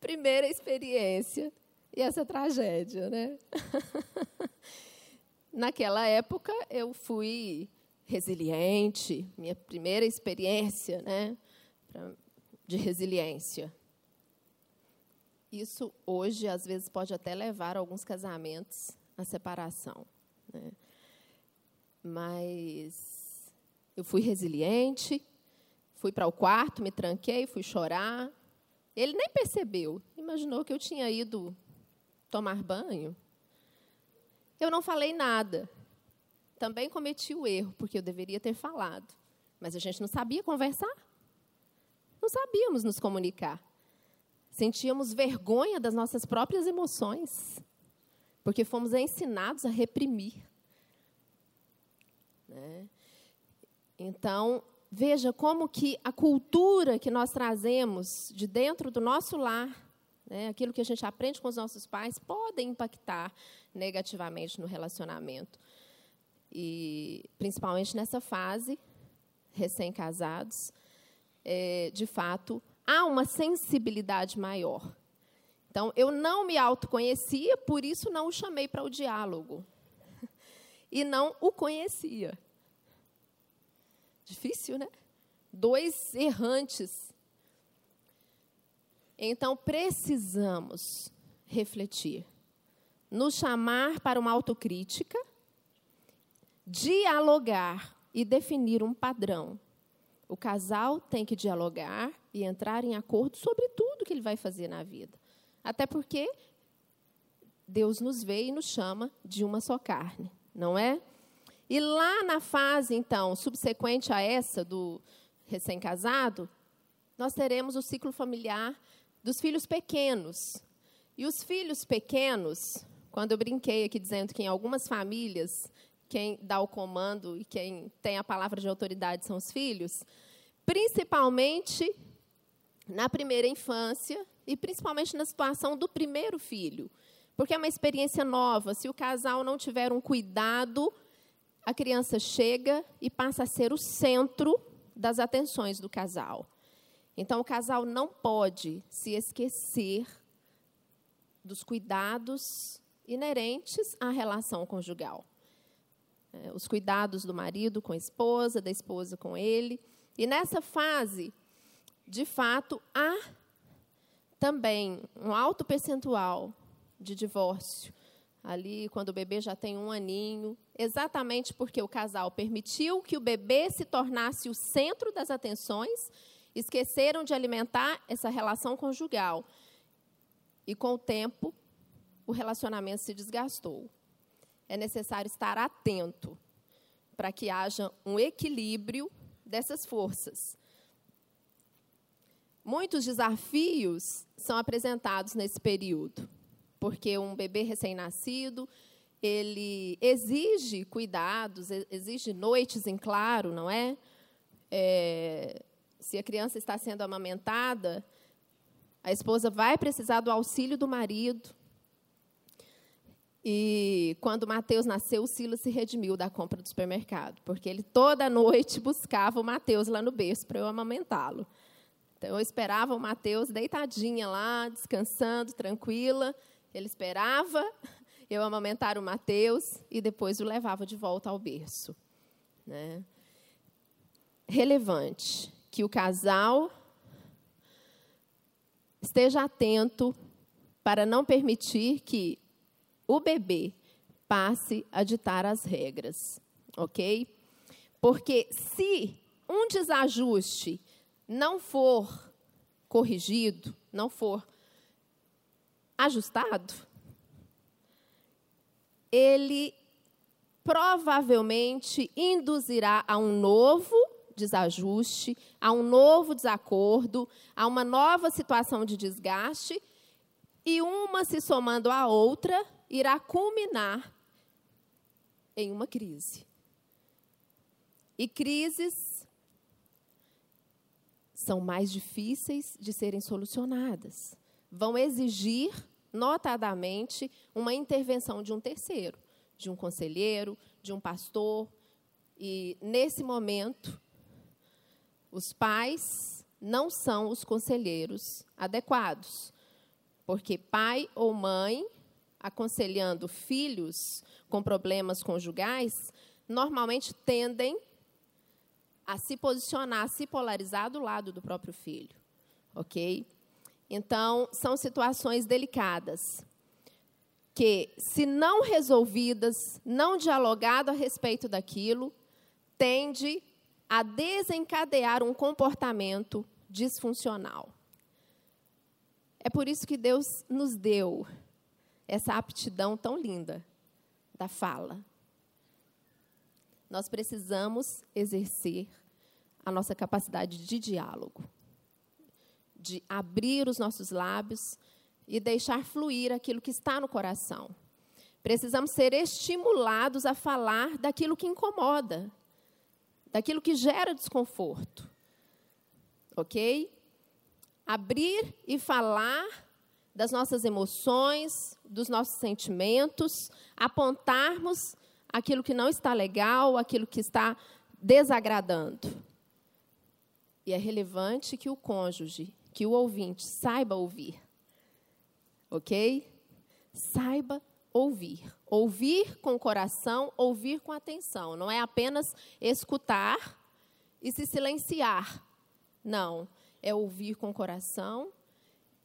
[SPEAKER 2] Primeira experiência e essa tragédia, né? Naquela época eu fui resiliente, minha primeira experiência, né, de resiliência. Isso hoje, às vezes, pode até levar alguns casamentos à separação. Né? Mas eu fui resiliente, fui para o quarto, me tranquei, fui chorar. Ele nem percebeu, imaginou que eu tinha ido tomar banho, eu não falei nada. Também cometi o erro, porque eu deveria ter falado. Mas a gente não sabia conversar. Não sabíamos nos comunicar. Sentíamos vergonha das nossas próprias emoções, porque fomos ensinados a reprimir. Né? Então, veja como que a cultura que nós trazemos de dentro do nosso lar, né, aquilo que a gente aprende com os nossos pais, podem impactar negativamente no relacionamento. E principalmente nessa fase, recém-casados, é, de fato, há uma sensibilidade maior. Então, eu não me autoconhecia, por isso não o chamei para o diálogo. E não o conhecia. Difícil, né? Dois errantes. Então, precisamos refletir, nos chamar para uma autocrítica, dialogar e definir um padrão. O casal tem que dialogar e entrar em acordo sobre tudo que ele vai fazer na vida. Até porque Deus nos vê e nos chama de uma só carne, não é? E lá na fase, então, subsequente a essa do recém-casado, nós teremos o ciclo familiar dos filhos pequenos. E os filhos pequenos, quando eu brinquei aqui dizendo que em algumas famílias quem dá o comando e quem tem a palavra de autoridade são os filhos, principalmente na primeira infância e principalmente na situação do primeiro filho, porque é uma experiência nova. Se o casal não tiver um cuidado a criança chega e passa a ser o centro das atenções do casal. Então, o casal não pode se esquecer dos cuidados inerentes à relação conjugal. É, os cuidados do marido com a esposa, da esposa com ele. E nessa fase, de fato, há também um alto percentual de divórcio ali quando o bebê já tem um aninho, exatamente porque o casal permitiu que o bebê se tornasse o centro das atenções, esqueceram de alimentar essa relação conjugal. E com o tempo, o relacionamento se desgastou. É necessário estar atento para que haja um equilíbrio dessas forças. Muitos desafios são apresentados nesse período porque um bebê recém-nascido, ele exige cuidados, exige noites em claro, não é? é? Se a criança está sendo amamentada, a esposa vai precisar do auxílio do marido. E quando Mateus nasceu, o Silas se redimiu da compra do supermercado, porque ele toda noite buscava o Mateus lá no berço para eu amamentá-lo. Eu esperava o Mateus deitadinha lá, descansando, tranquila, ele esperava eu amamentar o Mateus e depois o levava de volta ao berço. Né? Relevante que o casal esteja atento para não permitir que o bebê passe a ditar as regras, ok? Porque se um desajuste não for corrigido, não for ajustado, ele provavelmente induzirá a um novo desajuste, a um novo desacordo, a uma nova situação de desgaste, e uma se somando à outra irá culminar em uma crise. E crises são mais difíceis de serem solucionadas vão exigir, notadamente, uma intervenção de um terceiro, de um conselheiro, de um pastor. E, nesse momento, os pais não são os conselheiros adequados, porque pai ou mãe aconselhando filhos com problemas conjugais normalmente tendem a se posicionar, a se polarizar do lado do próprio filho, ok? Então, são situações delicadas que, se não resolvidas, não dialogado a respeito daquilo, tende a desencadear um comportamento disfuncional. É por isso que Deus nos deu essa aptidão tão linda da fala. Nós precisamos exercer a nossa capacidade de diálogo, de abrir os nossos lábios e deixar fluir aquilo que está no coração. Precisamos ser estimulados a falar daquilo que incomoda, daquilo que gera desconforto. Ok? Abrir e falar das nossas emoções, dos nossos sentimentos, apontarmos aquilo que não está legal, aquilo que está desagradando. E é relevante que o cônjuge, que o ouvinte saiba ouvir. Ok? Saiba ouvir. Ouvir com coração, ouvir com atenção. Não é apenas escutar e se silenciar. Não. É ouvir com coração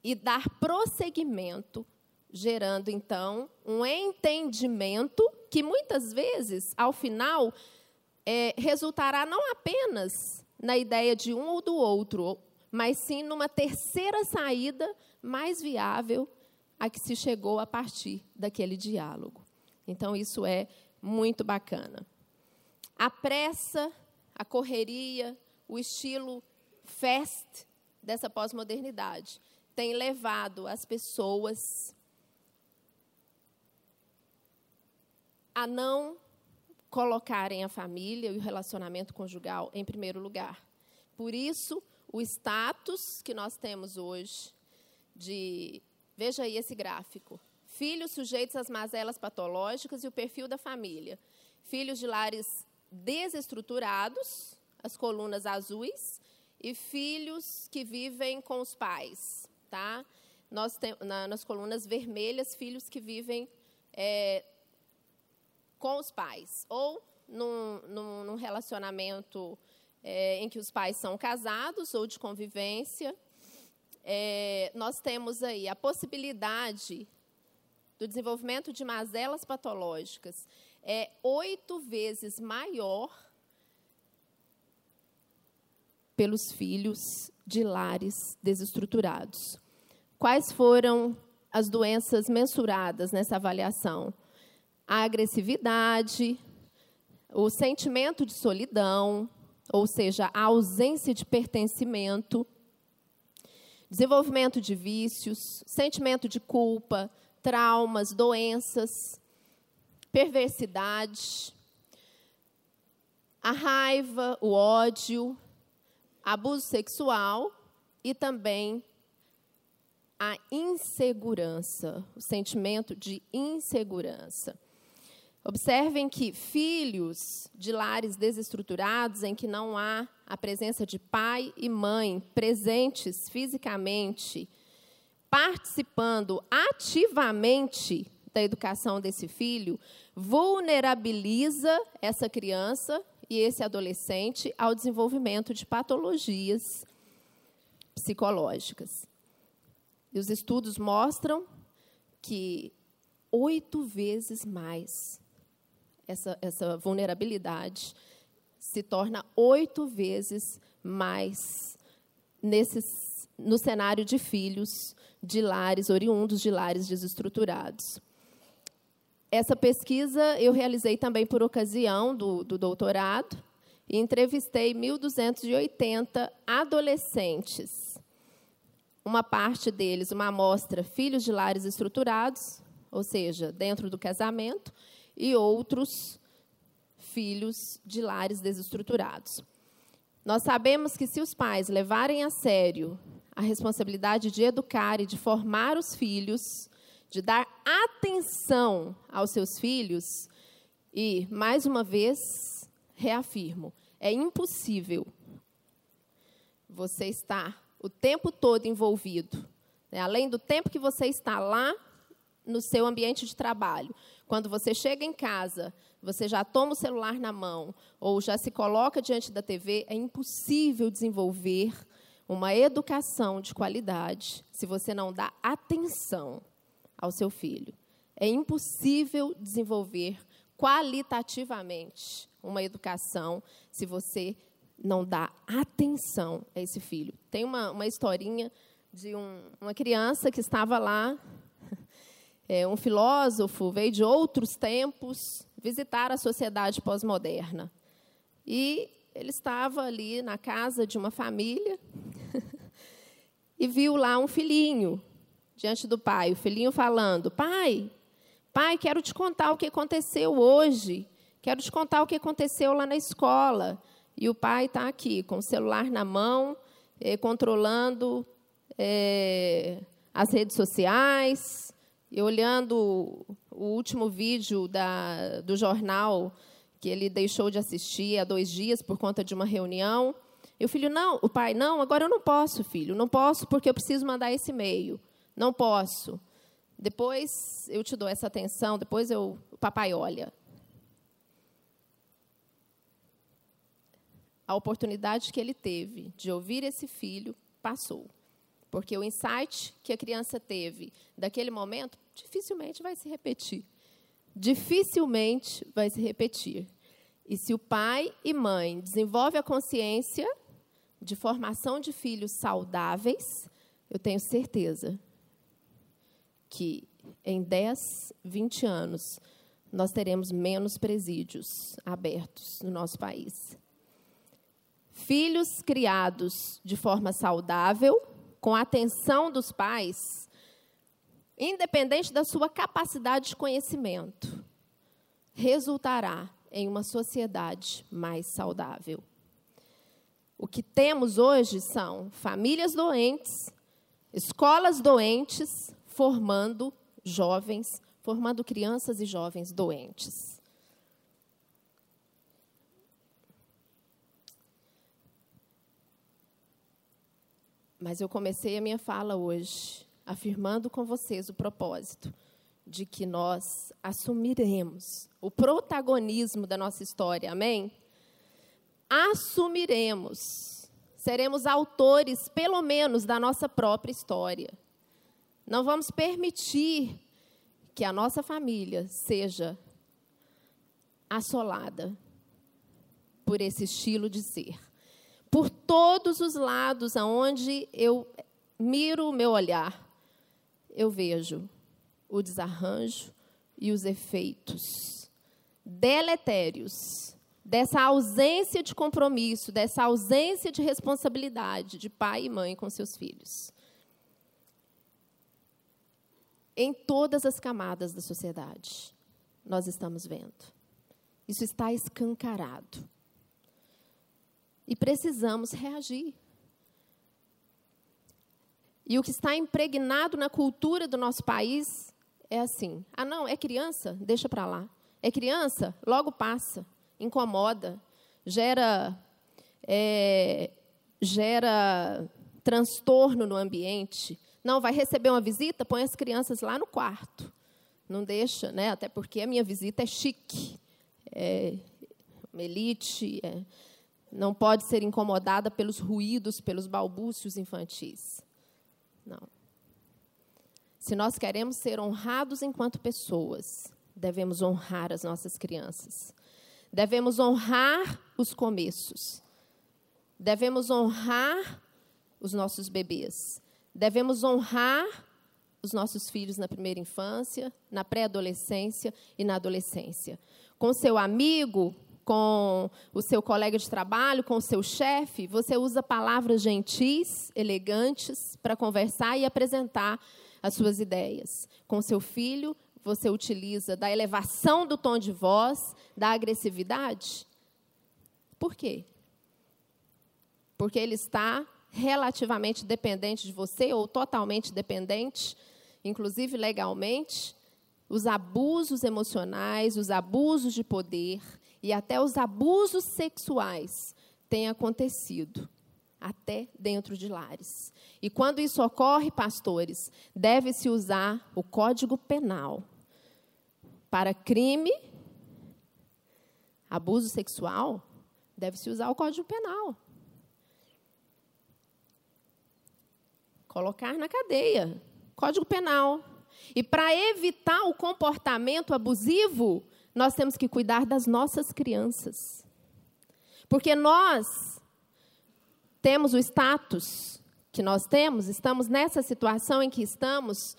[SPEAKER 2] e dar prosseguimento, gerando então um entendimento que muitas vezes, ao final, é, resultará não apenas na ideia de um ou do outro, mas sim numa terceira saída mais viável a que se chegou a partir daquele diálogo. Então, isso é muito bacana. A pressa, a correria, o estilo fast dessa pós-modernidade tem levado as pessoas a não colocarem a família e o relacionamento conjugal em primeiro lugar. Por isso, o status que nós temos hoje de. Veja aí esse gráfico. Filhos sujeitos às mazelas patológicas e o perfil da família. Filhos de lares desestruturados, as colunas azuis, e filhos que vivem com os pais. Tá? Nós temos na, nas colunas vermelhas, filhos que vivem é, com os pais, ou num, num, num relacionamento é, em que os pais são casados ou de convivência. É, nós temos aí a possibilidade do desenvolvimento de mazelas patológicas é oito vezes maior pelos filhos de lares desestruturados. Quais foram as doenças mensuradas nessa avaliação? A agressividade, o sentimento de solidão, ou seja, a ausência de pertencimento, desenvolvimento de vícios, sentimento de culpa, traumas, doenças, perversidade, a raiva, o ódio, abuso sexual e também a insegurança, o sentimento de insegurança. Observem que filhos de lares desestruturados, em que não há a presença de pai e mãe presentes fisicamente, participando ativamente da educação desse filho, vulnerabiliza essa criança e esse adolescente ao desenvolvimento de patologias psicológicas. E os estudos mostram que oito vezes mais essa, essa vulnerabilidade se torna oito vezes mais nesses, no cenário de filhos de lares oriundos de lares desestruturados. Essa pesquisa eu realizei também por ocasião do, do doutorado e entrevistei 1.280 adolescentes. Uma parte deles, uma amostra, filhos de lares estruturados, ou seja, dentro do casamento, e outros filhos de lares desestruturados. Nós sabemos que se os pais levarem a sério a responsabilidade de educar e de formar os filhos, de dar atenção aos seus filhos, e, mais uma vez, reafirmo, é impossível você estar o tempo todo envolvido, né? além do tempo que você está lá no seu ambiente de trabalho, quando você chega em casa, você já toma o celular na mão ou já se coloca diante da TV, é impossível desenvolver uma educação de qualidade se você não dá atenção ao seu filho. É impossível desenvolver qualitativamente uma educação se você não dá atenção a esse filho. Tem uma, uma historinha de um, uma criança que estava lá é, um filósofo, veio de outros tempos visitar a sociedade pós-moderna. E ele estava ali na casa de uma família e viu lá um filhinho diante do pai. O filhinho falando: Pai, pai, quero te contar o que aconteceu hoje. Quero te contar o que aconteceu lá na escola. E o pai está aqui, com o celular na mão, eh, controlando eh, as redes sociais, e olhando o último vídeo da, do jornal que ele deixou de assistir há dois dias por conta de uma reunião. E o filho, não, o pai, não, agora eu não posso, filho, não posso porque eu preciso mandar esse e-mail. Não posso. Depois eu te dou essa atenção, depois eu, o papai olha. A oportunidade que ele teve de ouvir esse filho passou. Porque o insight que a criança teve daquele momento dificilmente vai se repetir. Dificilmente vai se repetir. E se o pai e mãe desenvolvem a consciência de formação de filhos saudáveis, eu tenho certeza que em 10, 20 anos nós teremos menos presídios abertos no nosso país. Filhos criados de forma saudável com a atenção dos pais, independente da sua capacidade de conhecimento, resultará em uma sociedade mais saudável. O que temos hoje são famílias doentes, escolas doentes, formando jovens, formando crianças e jovens doentes. Mas eu comecei a minha fala hoje afirmando com vocês o propósito de que nós assumiremos o protagonismo da nossa história, amém? Assumiremos, seremos autores, pelo menos, da nossa própria história. Não vamos permitir que a nossa família seja assolada por esse estilo de ser por todos os lados aonde eu miro o meu olhar, eu vejo o desarranjo e os efeitos deletérios dessa ausência de compromisso, dessa ausência de responsabilidade de pai e mãe com seus filhos. Em todas as camadas da sociedade, nós estamos vendo. Isso está escancarado. E precisamos reagir. E o que está impregnado na cultura do nosso país é assim: ah, não, é criança? Deixa para lá. É criança? Logo passa. Incomoda. Gera, é, gera transtorno no ambiente. Não, vai receber uma visita? Põe as crianças lá no quarto. Não deixa, né? até porque a minha visita é chique. É, uma elite. É, não pode ser incomodada pelos ruídos, pelos balbúcios infantis. Não. Se nós queremos ser honrados enquanto pessoas, devemos honrar as nossas crianças. Devemos honrar os começos. Devemos honrar os nossos bebês. Devemos honrar os nossos filhos na primeira infância, na pré-adolescência e na adolescência. Com seu amigo, com o seu colega de trabalho, com o seu chefe, você usa palavras gentis, elegantes, para conversar e apresentar as suas ideias. Com seu filho, você utiliza da elevação do tom de voz, da agressividade. Por quê? Porque ele está relativamente dependente de você ou totalmente dependente, inclusive legalmente. Os abusos emocionais, os abusos de poder, e até os abusos sexuais têm acontecido, até dentro de lares. E quando isso ocorre, pastores, deve-se usar o Código Penal para crime, abuso sexual, deve-se usar o Código Penal. Colocar na cadeia. Código Penal. E para evitar o comportamento abusivo, nós temos que cuidar das nossas crianças. Porque nós temos o status que nós temos, estamos nessa situação em que estamos,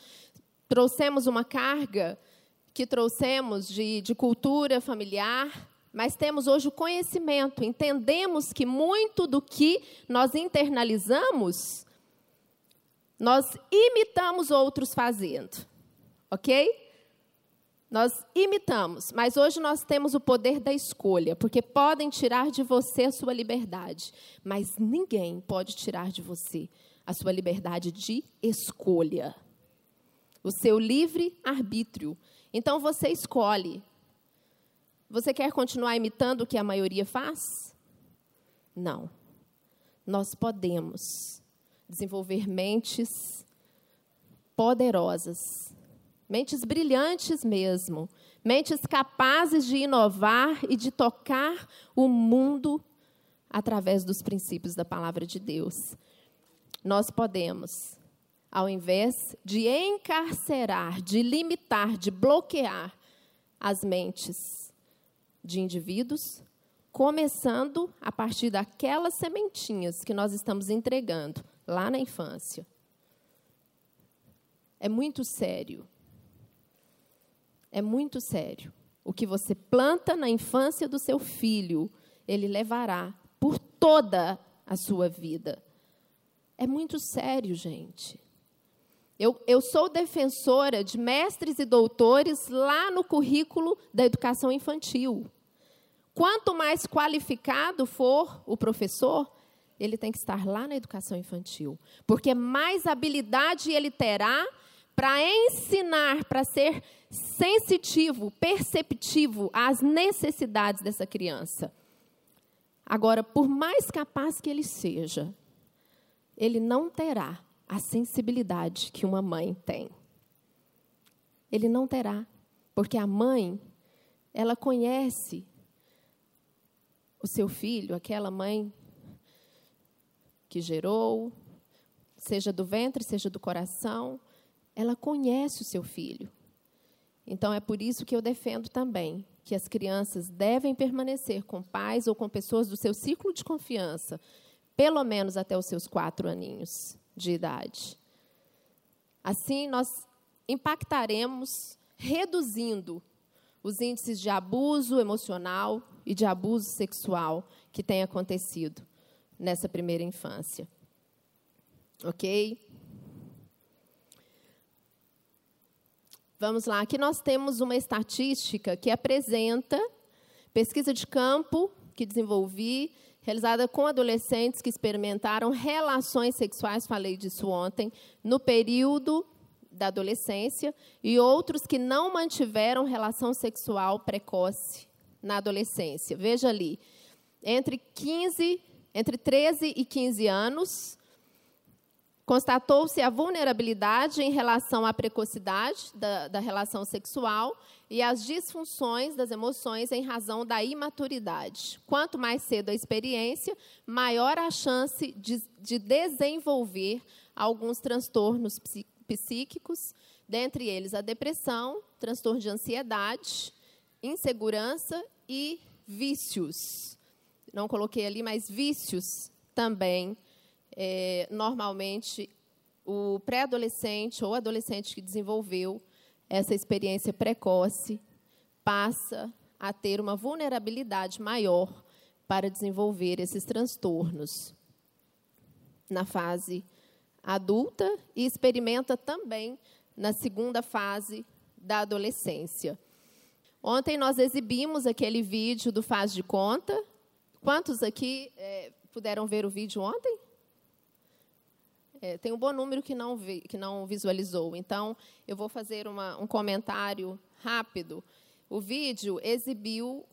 [SPEAKER 2] trouxemos uma carga que trouxemos de, de cultura familiar, mas temos hoje o conhecimento, entendemos que muito do que nós internalizamos, nós imitamos outros fazendo, ok? Nós imitamos, mas hoje nós temos o poder da escolha, porque podem tirar de você a sua liberdade, mas ninguém pode tirar de você a sua liberdade de escolha, o seu livre arbítrio. Então você escolhe. Você quer continuar imitando o que a maioria faz? Não. Nós podemos desenvolver mentes poderosas mentes brilhantes mesmo, mentes capazes de inovar e de tocar o mundo através dos princípios da palavra de Deus. Nós podemos, ao invés de encarcerar, de limitar, de bloquear as mentes de indivíduos, começando a partir daquelas sementinhas que nós estamos entregando lá na infância. É muito sério. É muito sério. O que você planta na infância do seu filho, ele levará por toda a sua vida. É muito sério, gente. Eu, eu, sou defensora de mestres e doutores lá no currículo da educação infantil. Quanto mais qualificado for o professor, ele tem que estar lá na educação infantil. Porque mais habilidade ele terá para ensinar, para ser sensitivo, perceptivo às necessidades dessa criança. Agora, por mais capaz que ele seja, ele não terá a sensibilidade que uma mãe tem. Ele não terá, porque a mãe, ela conhece o seu filho, aquela mãe que gerou, seja do ventre, seja do coração, ela conhece o seu filho. Então, é por isso que eu defendo também que as crianças devem permanecer com pais ou com pessoas do seu ciclo de confiança, pelo menos até os seus quatro aninhos de idade. Assim, nós impactaremos reduzindo os índices de abuso emocional e de abuso sexual que tem acontecido nessa primeira infância. Ok? Vamos lá, aqui nós temos uma estatística que apresenta pesquisa de campo que desenvolvi, realizada com adolescentes que experimentaram relações sexuais, falei disso ontem, no período da adolescência, e outros que não mantiveram relação sexual precoce na adolescência. Veja ali, entre 15, entre 13 e 15 anos, Constatou-se a vulnerabilidade em relação à precocidade da, da, relação sexual e as disfunções das emoções em razão da imaturidade. Quanto mais cedo a experiência, maior a chance de, de desenvolver alguns transtornos psíquicos, dentre eles a depressão, transtorno de ansiedade, insegurança e vícios. Não coloquei ali, mas vícios também é, normalmente, o pré-adolescente ou adolescente que desenvolveu essa experiência precoce passa a ter uma vulnerabilidade maior para desenvolver esses transtornos na fase adulta e experimenta também na segunda fase da adolescência. Ontem nós exibimos aquele vídeo do Faz de Conta. Quantos aqui é, puderam ver o vídeo ontem? É, tem um bom número que não, vi, que não visualizou. Então, eu vou fazer uma, um comentário rápido. O vídeo exibiu.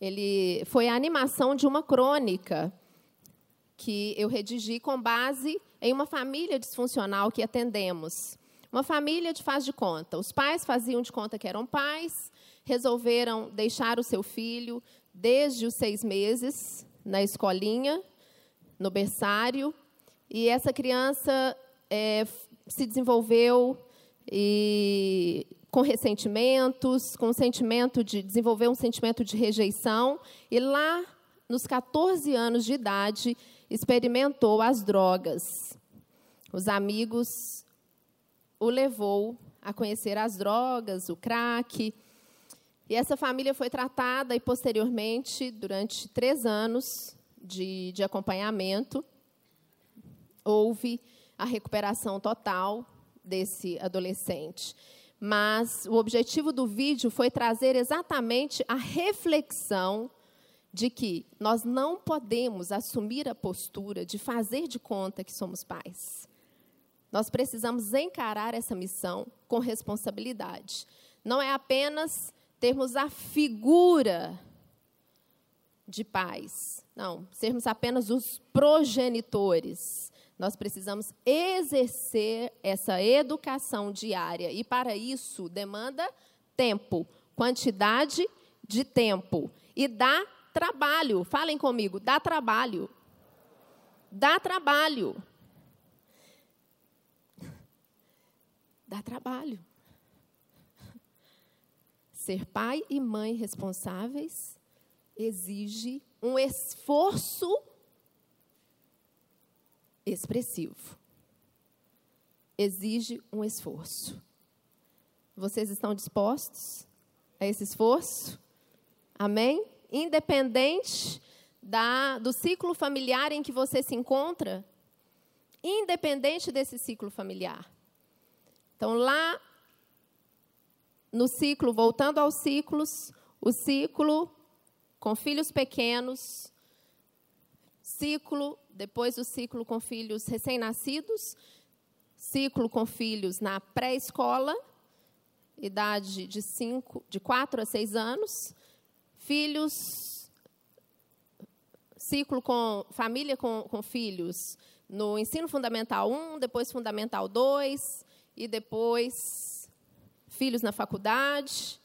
[SPEAKER 2] Ele foi a animação de uma crônica que eu redigi com base em uma família disfuncional que atendemos. Uma família de faz de conta. Os pais faziam de conta que eram pais, resolveram deixar o seu filho desde os seis meses na escolinha no berçário, e essa criança é, se desenvolveu e, com ressentimentos, com um sentimento de desenvolver um sentimento de rejeição, e lá nos 14 anos de idade experimentou as drogas. Os amigos o levou a conhecer as drogas, o crack. E essa família foi tratada e, posteriormente, durante três anos de, de acompanhamento, houve a recuperação total desse adolescente. Mas o objetivo do vídeo foi trazer exatamente a reflexão de que nós não podemos assumir a postura de fazer de conta que somos pais. Nós precisamos encarar essa missão com responsabilidade. Não é apenas termos a figura de pais, não, sermos apenas os progenitores. Nós precisamos exercer essa educação diária e, para isso, demanda tempo, quantidade de tempo. E dá trabalho. Falem comigo, dá trabalho. Dá trabalho. Dá trabalho. Ser pai e mãe responsáveis exige um esforço expressivo. Exige um esforço. Vocês estão dispostos a esse esforço? Amém? independente da, do ciclo familiar em que você se encontra, independente desse ciclo familiar. Então, lá no ciclo, voltando aos ciclos, o ciclo com filhos pequenos, ciclo, depois o ciclo com filhos recém-nascidos, ciclo com filhos na pré-escola, idade de, cinco, de 4 a 6 anos, filhos, ciclo com família com, com filhos no ensino fundamental 1, depois fundamental 2 e depois filhos na faculdade.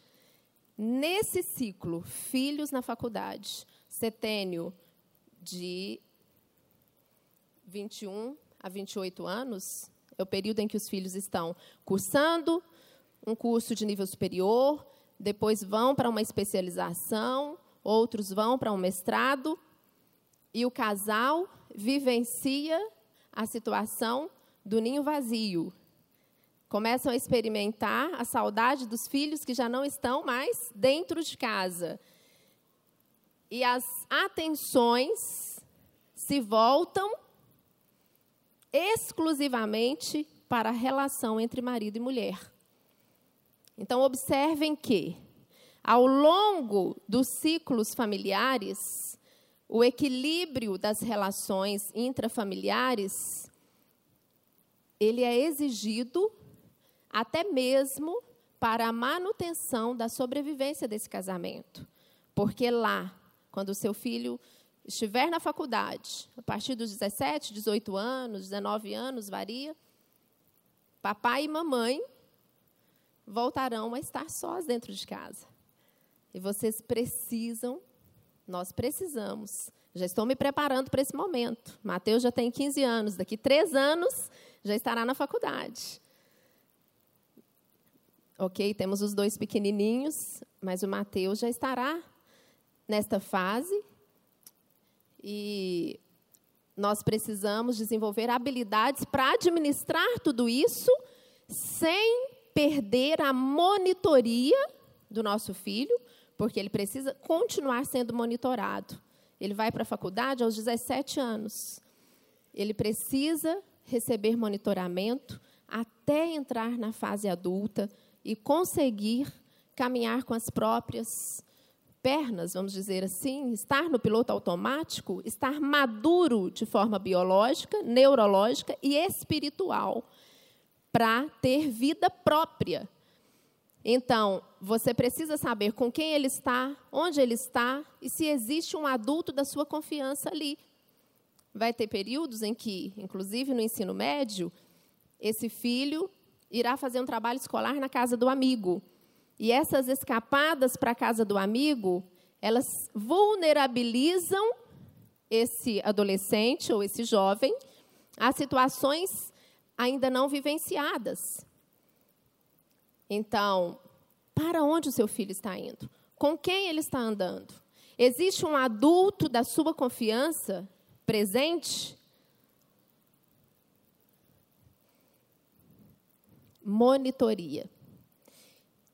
[SPEAKER 2] Nesse ciclo, filhos na faculdade, setênio de 21 a 28 anos, é o período em que os filhos estão cursando um curso de nível superior, depois vão para uma especialização, outros vão para um mestrado, e o casal vivencia a situação do ninho vazio. Começam a experimentar a saudade dos filhos que já não estão mais dentro de casa. E as atenções se voltam exclusivamente para a relação entre marido e mulher. Então, observem que, ao longo dos ciclos familiares, o equilíbrio das relações intrafamiliares ele é exigido até mesmo para a manutenção da sobrevivência desse casamento. Porque lá, quando o seu filho estiver na faculdade, a partir dos 17, 18 anos, 19 anos, varia, papai e mamãe voltarão a estar sós dentro de casa. E vocês precisam, nós precisamos. Já estou me preparando para esse momento. Mateus já tem 15 anos, daqui três anos já estará na faculdade. Ok, temos os dois pequenininhos, mas o Mateus já estará nesta fase. E nós precisamos desenvolver habilidades para administrar tudo isso sem perder a monitoria do nosso filho, porque ele precisa continuar sendo monitorado. Ele vai para a faculdade aos 17 anos. Ele precisa receber monitoramento até entrar na fase adulta e conseguir caminhar com as próprias pernas, vamos dizer assim, estar no piloto automático, estar maduro de forma biológica, neurológica e espiritual para ter vida própria. Então, você precisa saber com quem ele está, onde ele está e se existe um adulto da sua confiança ali. Vai ter períodos em que, inclusive no ensino médio, esse filho irá fazer um trabalho escolar na casa do amigo. E essas escapadas para a casa do amigo, elas vulnerabilizam esse adolescente ou esse jovem a situações ainda não vivenciadas. Então, para onde o seu filho está indo? Com quem ele está andando? Existe um adulto da sua confiança presente? Monitoria.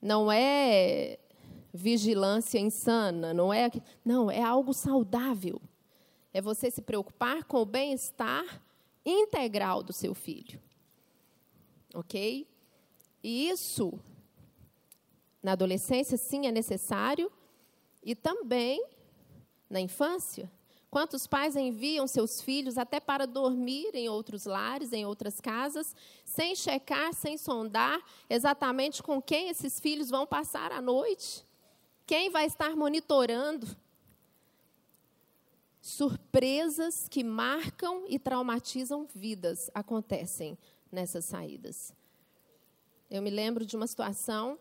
[SPEAKER 2] Não é vigilância insana, não é, não, é algo saudável. É você se preocupar com o bem-estar integral do seu filho. OK? E isso na adolescência sim é necessário e também na infância. Quantos pais enviam seus filhos até para dormir em outros lares, em outras casas, sem checar, sem sondar exatamente com quem esses filhos vão passar a noite? Quem vai estar monitorando? Surpresas que marcam e traumatizam vidas acontecem nessas saídas. Eu me lembro de uma situação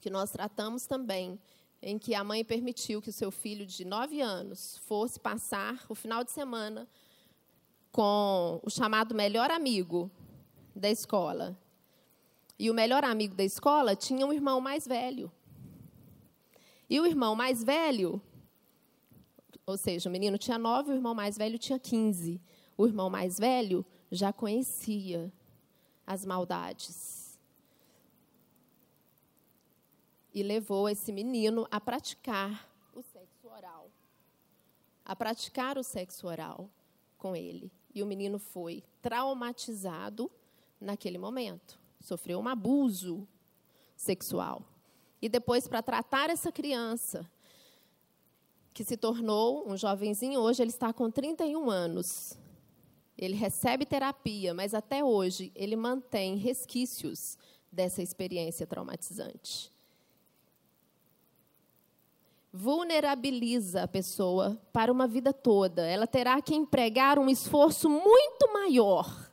[SPEAKER 2] que nós tratamos também, em que a mãe permitiu que o seu filho de nove anos fosse passar o final de semana com o chamado melhor amigo da escola. E o melhor amigo da escola tinha um irmão mais velho. E o irmão mais velho, ou seja, o menino tinha nove, o irmão mais velho tinha quinze. O irmão mais velho já conhecia as maldades. E levou esse menino a praticar o sexo oral. A praticar o sexo oral com ele. E o menino foi traumatizado naquele momento. Sofreu um abuso sexual. E depois, para tratar essa criança, que se tornou um jovenzinho, hoje ele está com 31 anos. Ele recebe terapia, mas até hoje ele mantém resquícios dessa experiência traumatizante. Vulnerabiliza a pessoa para uma vida toda. Ela terá que empregar um esforço muito maior,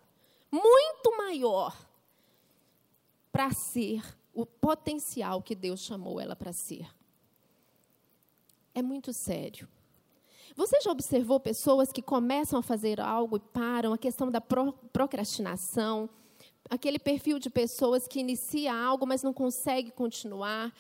[SPEAKER 2] muito maior, para ser o potencial que Deus chamou ela para ser. É muito sério. Você já observou pessoas que começam a fazer algo e param? A questão da pro procrastinação, aquele perfil de pessoas que inicia algo, mas não consegue continuar.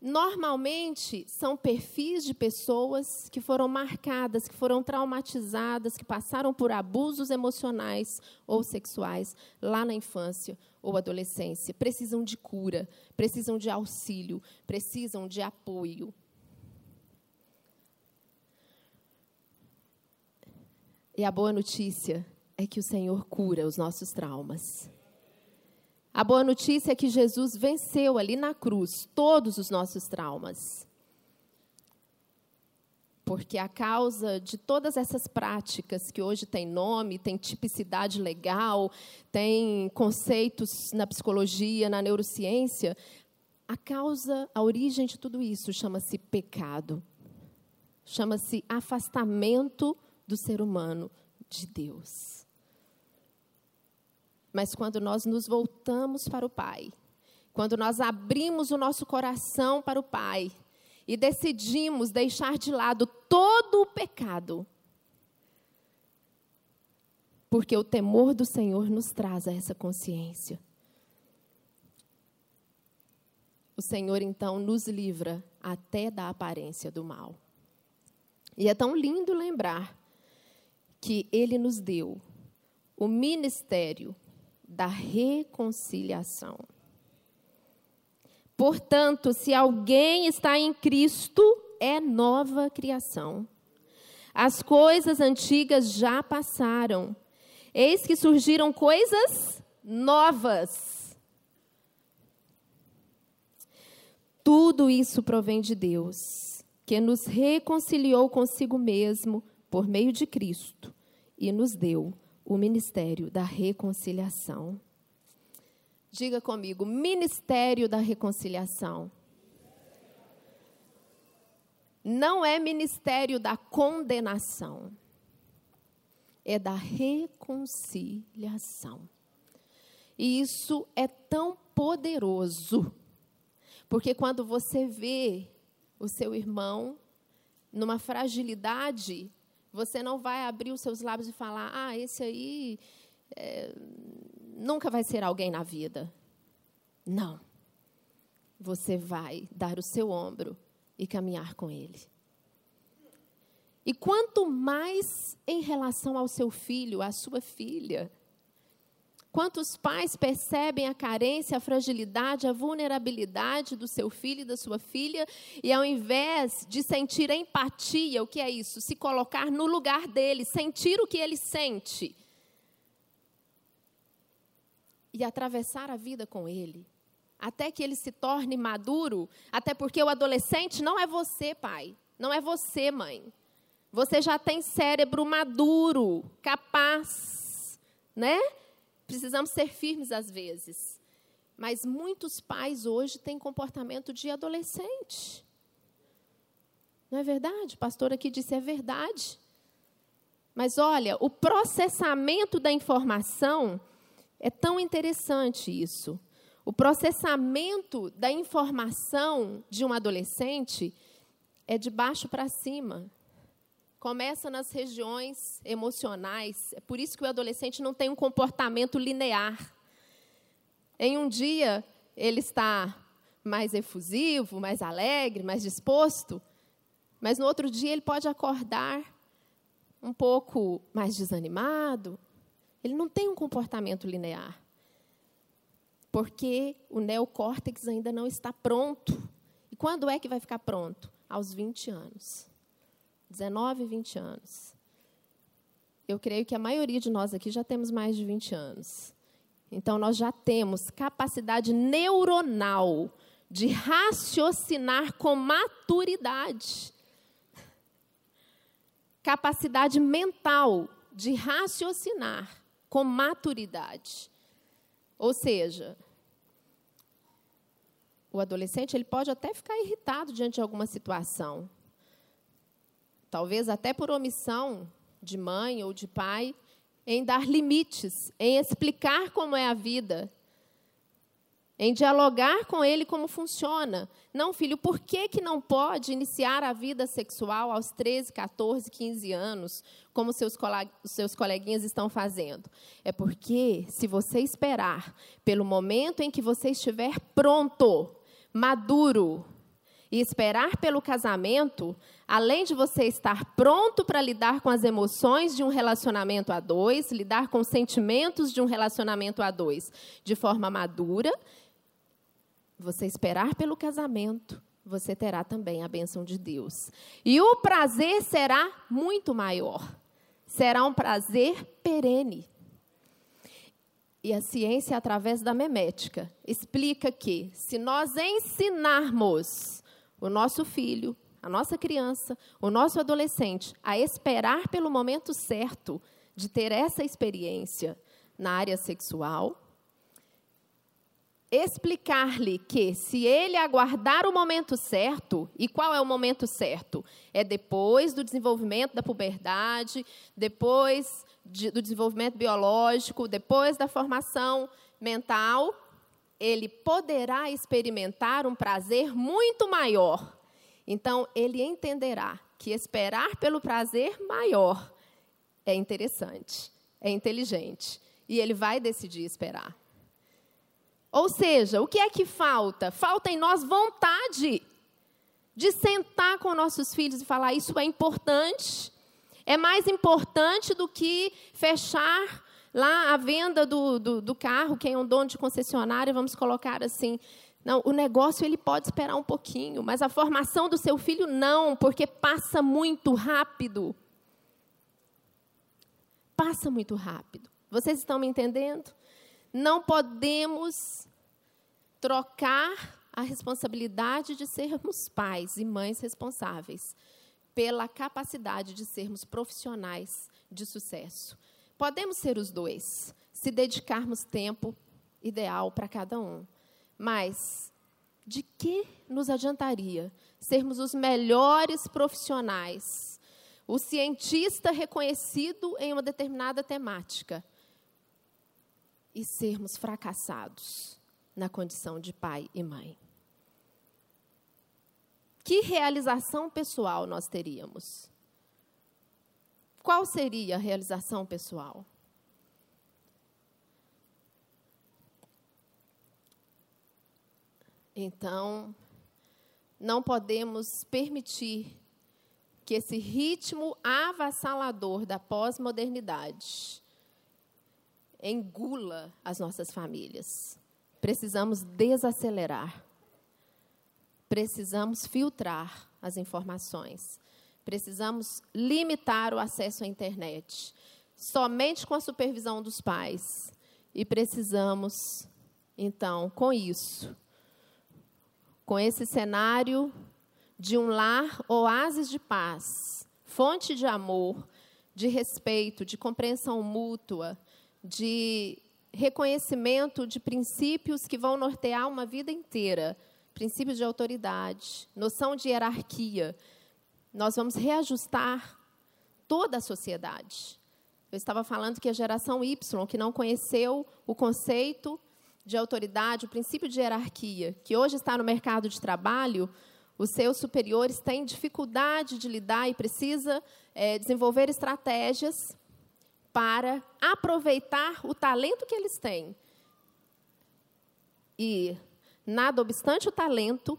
[SPEAKER 2] Normalmente são perfis de pessoas que foram marcadas, que foram traumatizadas, que passaram por abusos emocionais ou sexuais lá na infância ou adolescência. Precisam de cura, precisam de auxílio, precisam de apoio. E a boa notícia é que o Senhor cura os nossos traumas. A boa notícia é que Jesus venceu ali na cruz todos os nossos traumas. Porque a causa de todas essas práticas que hoje tem nome, tem tipicidade legal, tem conceitos na psicologia, na neurociência, a causa, a origem de tudo isso chama-se pecado. Chama-se afastamento do ser humano de Deus. Mas quando nós nos voltamos para o Pai, quando nós abrimos o nosso coração para o Pai e decidimos deixar de lado todo o pecado, porque o temor do Senhor nos traz a essa consciência. O Senhor então nos livra até da aparência do mal. E é tão lindo lembrar que Ele nos deu o ministério da reconciliação. Portanto, se alguém está em Cristo, é nova criação. As coisas antigas já passaram. Eis que surgiram coisas novas. Tudo isso provém de Deus, que nos reconciliou consigo mesmo por meio de Cristo e nos deu o ministério da reconciliação. Diga comigo, ministério da reconciliação. Não é ministério da condenação, é da reconciliação. E isso é tão poderoso, porque quando você vê o seu irmão numa fragilidade você não vai abrir os seus lábios e falar: ah, esse aí é, nunca vai ser alguém na vida. Não. Você vai dar o seu ombro e caminhar com ele. E quanto mais em relação ao seu filho, à sua filha, Quantos pais percebem a carência, a fragilidade, a vulnerabilidade do seu filho e da sua filha e, ao invés de sentir empatia, o que é isso? Se colocar no lugar dele, sentir o que ele sente e atravessar a vida com ele, até que ele se torne maduro, até porque o adolescente não é você, pai, não é você, mãe. Você já tem cérebro maduro, capaz, né? Precisamos ser firmes às vezes. Mas muitos pais hoje têm comportamento de adolescente. Não é verdade? O pastor aqui disse é verdade. Mas olha, o processamento da informação é tão interessante isso. O processamento da informação de um adolescente é de baixo para cima. Começa nas regiões emocionais. É por isso que o adolescente não tem um comportamento linear. Em um dia, ele está mais efusivo, mais alegre, mais disposto, mas no outro dia ele pode acordar um pouco mais desanimado. Ele não tem um comportamento linear. Porque o neocórtex ainda não está pronto. E quando é que vai ficar pronto? Aos 20 anos. 19, 20 anos. Eu creio que a maioria de nós aqui já temos mais de 20 anos. Então, nós já temos capacidade neuronal de raciocinar com maturidade. Capacidade mental de raciocinar com maturidade. Ou seja, o adolescente ele pode até ficar irritado diante de alguma situação, talvez até por omissão de mãe ou de pai, em dar limites, em explicar como é a vida, em dialogar com ele como funciona. Não, filho, por que, que não pode iniciar a vida sexual aos 13, 14, 15 anos, como seus, seus coleguinhas estão fazendo? É porque, se você esperar pelo momento em que você estiver pronto, maduro, e esperar pelo casamento, além de você estar pronto para lidar com as emoções de um relacionamento a dois, lidar com os sentimentos de um relacionamento a dois de forma madura, você esperar pelo casamento, você terá também a bênção de Deus. E o prazer será muito maior. Será um prazer perene. E a ciência, através da memética, explica que, se nós ensinarmos o nosso filho, a nossa criança, o nosso adolescente a esperar pelo momento certo de ter essa experiência na área sexual, explicar-lhe que se ele aguardar o momento certo, e qual é o momento certo? É depois do desenvolvimento da puberdade, depois de, do desenvolvimento biológico, depois da formação mental, ele poderá experimentar um prazer muito maior. Então, ele entenderá que esperar pelo prazer maior é interessante, é inteligente, e ele vai decidir esperar. Ou seja, o que é que falta? Falta em nós vontade de sentar com nossos filhos e falar: isso é importante. É mais importante do que fechar lá a venda do, do, do carro, quem é um dono de concessionária, vamos colocar assim. Não, o negócio ele pode esperar um pouquinho, mas a formação do seu filho não, porque passa muito rápido. Passa muito rápido. Vocês estão me entendendo? Não podemos trocar a responsabilidade de sermos pais e mães responsáveis pela capacidade de sermos profissionais de sucesso. Podemos ser os dois, se dedicarmos tempo ideal para cada um. Mas de que nos adiantaria sermos os melhores profissionais, o cientista reconhecido em uma determinada temática, e sermos fracassados na condição de pai e mãe. Que realização pessoal nós teríamos? Qual seria a realização pessoal? Então, não podemos permitir que esse ritmo avassalador da pós-modernidade engula as nossas famílias. Precisamos desacelerar. Precisamos filtrar as informações. Precisamos limitar o acesso à internet, somente com a supervisão dos pais. E precisamos, então, com isso, com esse cenário de um lar oásis de paz, fonte de amor, de respeito, de compreensão mútua, de reconhecimento de princípios que vão nortear uma vida inteira princípios de autoridade, noção de hierarquia. Nós vamos reajustar toda a sociedade. Eu estava falando que a geração Y, que não conheceu o conceito de autoridade, o princípio de hierarquia, que hoje está no mercado de trabalho, os seus superiores têm dificuldade de lidar e precisa é, desenvolver estratégias para aproveitar o talento que eles têm. E, nada obstante o talento,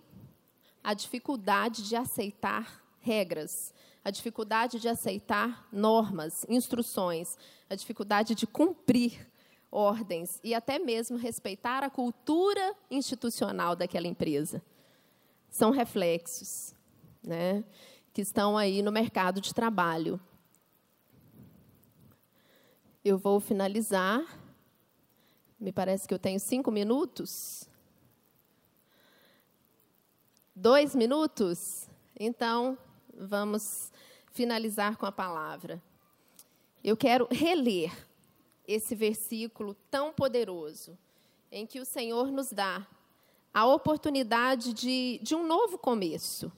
[SPEAKER 2] a dificuldade de aceitar regras, a dificuldade de aceitar normas, instruções, a dificuldade de cumprir ordens e até mesmo respeitar a cultura institucional daquela empresa. São reflexos né, que estão aí no mercado de trabalho. Eu vou finalizar. Me parece que eu tenho cinco minutos. Dois minutos? Então, vamos finalizar com a palavra. Eu quero reler esse versículo tão poderoso, em que o Senhor nos dá a oportunidade de, de um novo começo.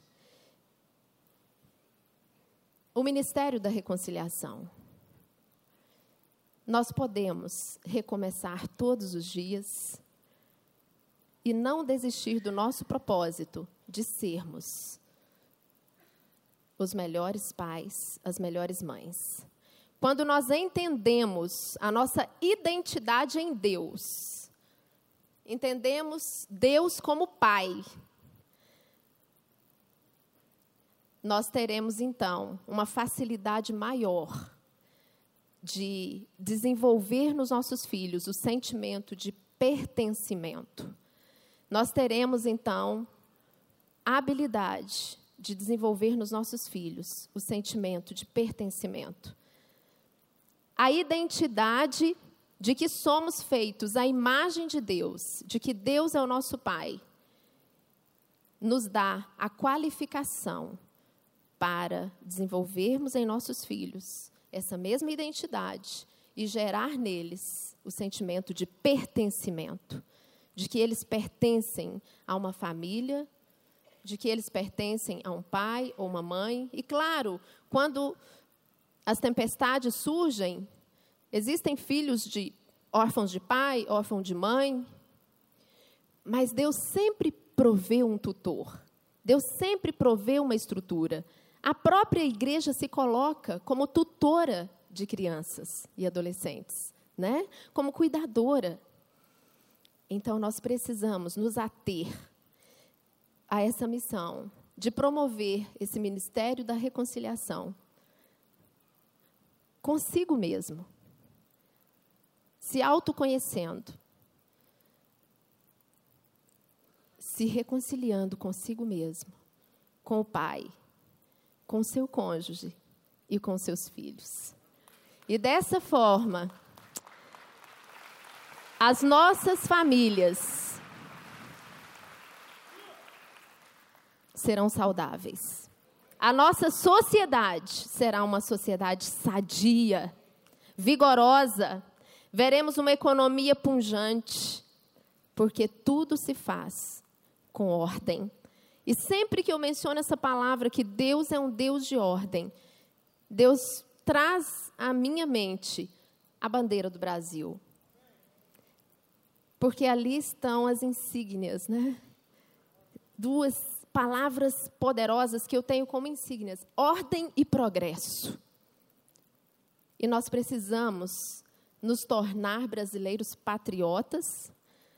[SPEAKER 2] O ministério da reconciliação. Nós podemos recomeçar todos os dias e não desistir do nosso propósito de sermos os melhores pais, as melhores mães. Quando nós entendemos a nossa identidade em Deus, entendemos Deus como Pai, nós teremos então uma facilidade maior de desenvolver nos nossos filhos o sentimento de pertencimento. Nós teremos então a habilidade de desenvolver nos nossos filhos o sentimento de pertencimento. A identidade de que somos feitos à imagem de Deus, de que Deus é o nosso Pai, nos dá a qualificação para desenvolvermos em nossos filhos essa mesma identidade e gerar neles o sentimento de pertencimento, de que eles pertencem a uma família, de que eles pertencem a um pai ou uma mãe. E claro, quando as tempestades surgem, existem filhos de órfãos de pai, órfãos de mãe, mas Deus sempre provê um tutor. Deus sempre provê uma estrutura. A própria igreja se coloca como tutora de crianças e adolescentes, né? Como cuidadora. Então nós precisamos nos ater a essa missão de promover esse ministério da reconciliação consigo mesmo, se autoconhecendo, se reconciliando consigo mesmo, com o Pai, com seu cônjuge e com seus filhos. E dessa forma, as nossas famílias serão saudáveis. A nossa sociedade será uma sociedade sadia, vigorosa. Veremos uma economia punjante, porque tudo se faz com ordem. E sempre que eu menciono essa palavra, que Deus é um Deus de ordem, Deus traz à minha mente a bandeira do Brasil. Porque ali estão as insígnias, né? Duas palavras poderosas que eu tenho como insígnias: ordem e progresso. E nós precisamos nos tornar brasileiros patriotas,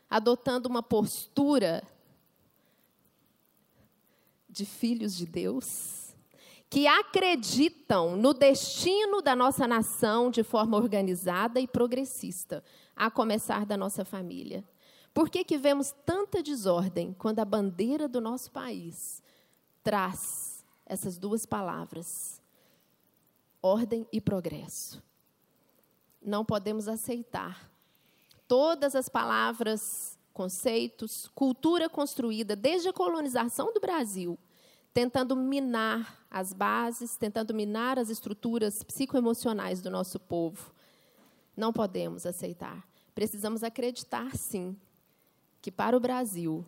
[SPEAKER 2] adotando uma postura de filhos de Deus, que acreditam no destino da nossa nação de forma organizada e progressista, a começar da nossa família. Por que, que vemos tanta desordem quando a bandeira do nosso país traz essas duas palavras, ordem e progresso? Não podemos aceitar todas as palavras, conceitos, cultura construída desde a colonização do Brasil tentando minar as bases, tentando minar as estruturas psicoemocionais do nosso povo. Não podemos aceitar. Precisamos acreditar, sim, que para o Brasil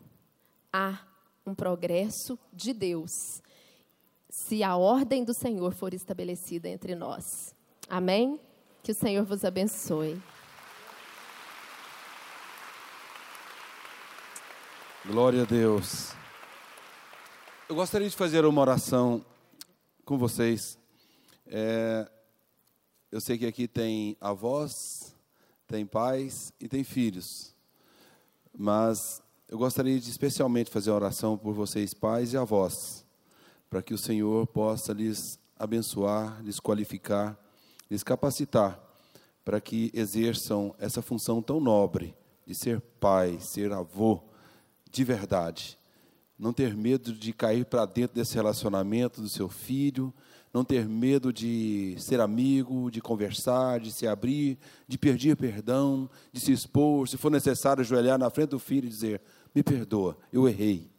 [SPEAKER 2] há um progresso de Deus, se a ordem do Senhor for estabelecida entre nós. Amém? Que o Senhor vos abençoe.
[SPEAKER 1] Glória a Deus. Eu gostaria de fazer uma oração com vocês. É, eu sei que aqui tem avós, tem pais e tem filhos. Mas eu gostaria de especialmente fazer uma oração por vocês, pais e avós, para que o Senhor possa lhes abençoar, lhes qualificar, lhes capacitar, para que exerçam essa função tão nobre de ser pai, ser avô de verdade. Não ter medo de cair para dentro desse relacionamento do seu filho, não ter medo de ser amigo, de conversar, de se abrir, de pedir perdão, de se expor, se for necessário ajoelhar na frente do filho e dizer: "Me perdoa, eu errei.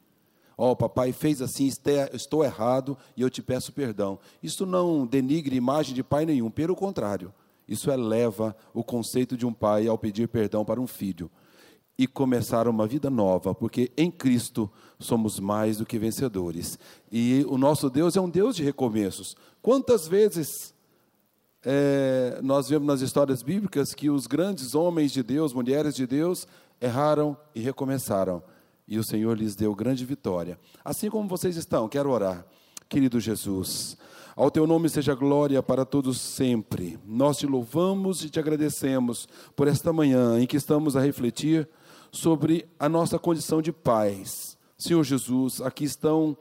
[SPEAKER 1] Ó, oh, papai fez assim, estou errado e eu te peço perdão". Isso não denigre imagem de pai nenhum, pelo contrário, isso eleva o conceito de um pai ao pedir perdão para um filho e começar uma vida nova, porque em Cristo somos mais do que vencedores. E o nosso Deus é um Deus de recomeços. Quantas vezes é, nós vemos nas histórias bíblicas que os grandes homens de Deus, mulheres de Deus, erraram e recomeçaram. E o Senhor lhes deu grande vitória. Assim como vocês estão, quero orar. Querido Jesus, ao teu nome seja glória para todos sempre. Nós te louvamos e te agradecemos por esta manhã em que estamos a refletir sobre a nossa condição de pais. Senhor Jesus, aqui estão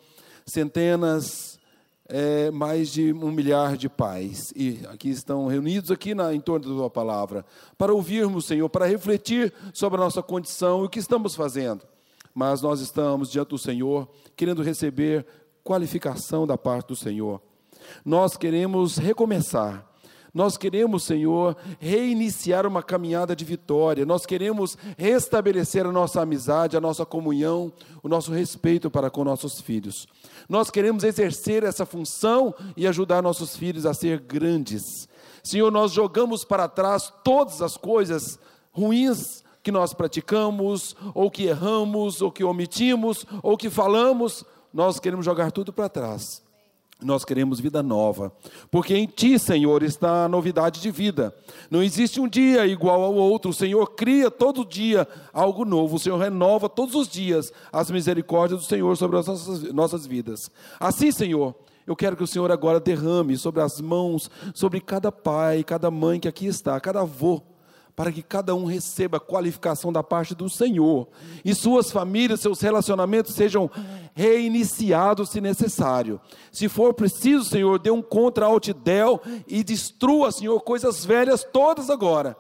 [SPEAKER 1] centenas, é, mais de um milhar de pais, e aqui estão reunidos aqui na, em torno da tua palavra, para ouvirmos, Senhor, para refletir sobre a nossa condição e o que estamos fazendo. Mas nós estamos diante do Senhor, querendo receber qualificação da parte do Senhor. Nós queremos recomeçar nós queremos, Senhor, reiniciar uma caminhada de vitória. Nós queremos restabelecer a nossa amizade, a nossa comunhão, o nosso respeito para com nossos filhos. Nós queremos exercer essa função e ajudar nossos filhos a ser grandes. Senhor, nós jogamos para trás todas as coisas ruins que nós praticamos, ou que erramos, ou que omitimos, ou que falamos, nós queremos jogar tudo para trás nós queremos vida nova, porque em Ti, Senhor, está a novidade de vida. Não existe um dia igual ao outro. O Senhor cria todo dia algo novo. O Senhor renova todos os dias as misericórdias do Senhor sobre as nossas, nossas vidas. Assim, Senhor, eu quero que o Senhor agora derrame sobre as mãos, sobre cada pai, cada mãe que aqui está, cada avô, para que cada um receba qualificação da parte do Senhor e suas famílias, seus relacionamentos sejam reiniciados se necessário. Se for preciso, Senhor, dê um contra altidel e destrua, Senhor, coisas velhas todas agora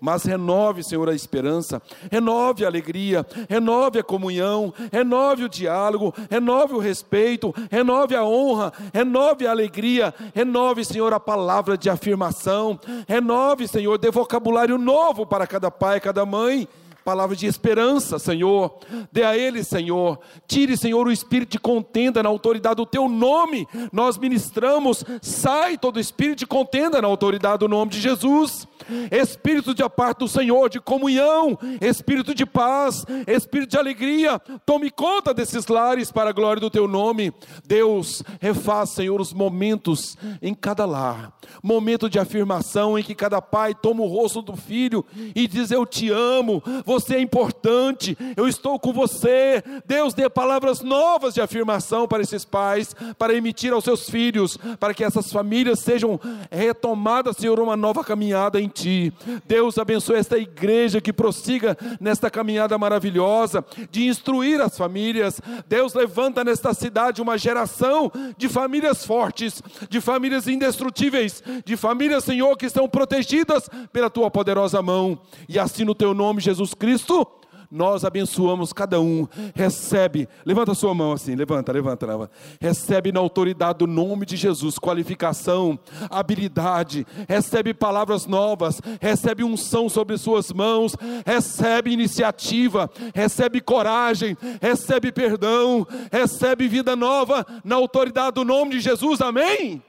[SPEAKER 1] mas renove, Senhor, a esperança, renove a alegria, renove a comunhão, renove o diálogo, renove o respeito, renove a honra, renove a alegria, renove, Senhor, a palavra de afirmação, renove, Senhor, de vocabulário novo para cada pai, cada mãe palavra de esperança, Senhor. Dê a ele, Senhor. Tire, Senhor, o espírito de contenda na autoridade do teu nome. Nós ministramos, sai todo espírito de contenda na autoridade do nome de Jesus. Espírito de parte do Senhor, de comunhão, espírito de paz, espírito de alegria. Tome conta desses lares para a glória do teu nome. Deus, refaz, Senhor, os momentos em cada lar. Momento de afirmação em que cada pai toma o rosto do filho e diz: Eu te amo. Você você é importante, eu estou com você. Deus dê palavras novas de afirmação para esses pais, para emitir aos seus filhos, para que essas famílias sejam retomadas, Senhor, uma nova caminhada em Ti. Deus abençoe esta igreja que prossiga nesta caminhada maravilhosa de instruir as famílias. Deus levanta nesta cidade uma geração de famílias fortes, de famílias indestrutíveis, de famílias, Senhor, que estão protegidas pela Tua poderosa mão. E assim no Teu nome, Jesus Cristo nós abençoamos cada um. Recebe, levanta sua mão assim, levanta, levanta, levanta. Recebe na autoridade do nome de Jesus qualificação, habilidade, recebe palavras novas, recebe unção sobre suas mãos, recebe iniciativa, recebe coragem, recebe perdão, recebe vida nova na autoridade do nome de Jesus. Amém?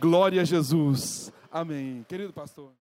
[SPEAKER 1] Glória a Jesus. Amém. Querido pastor.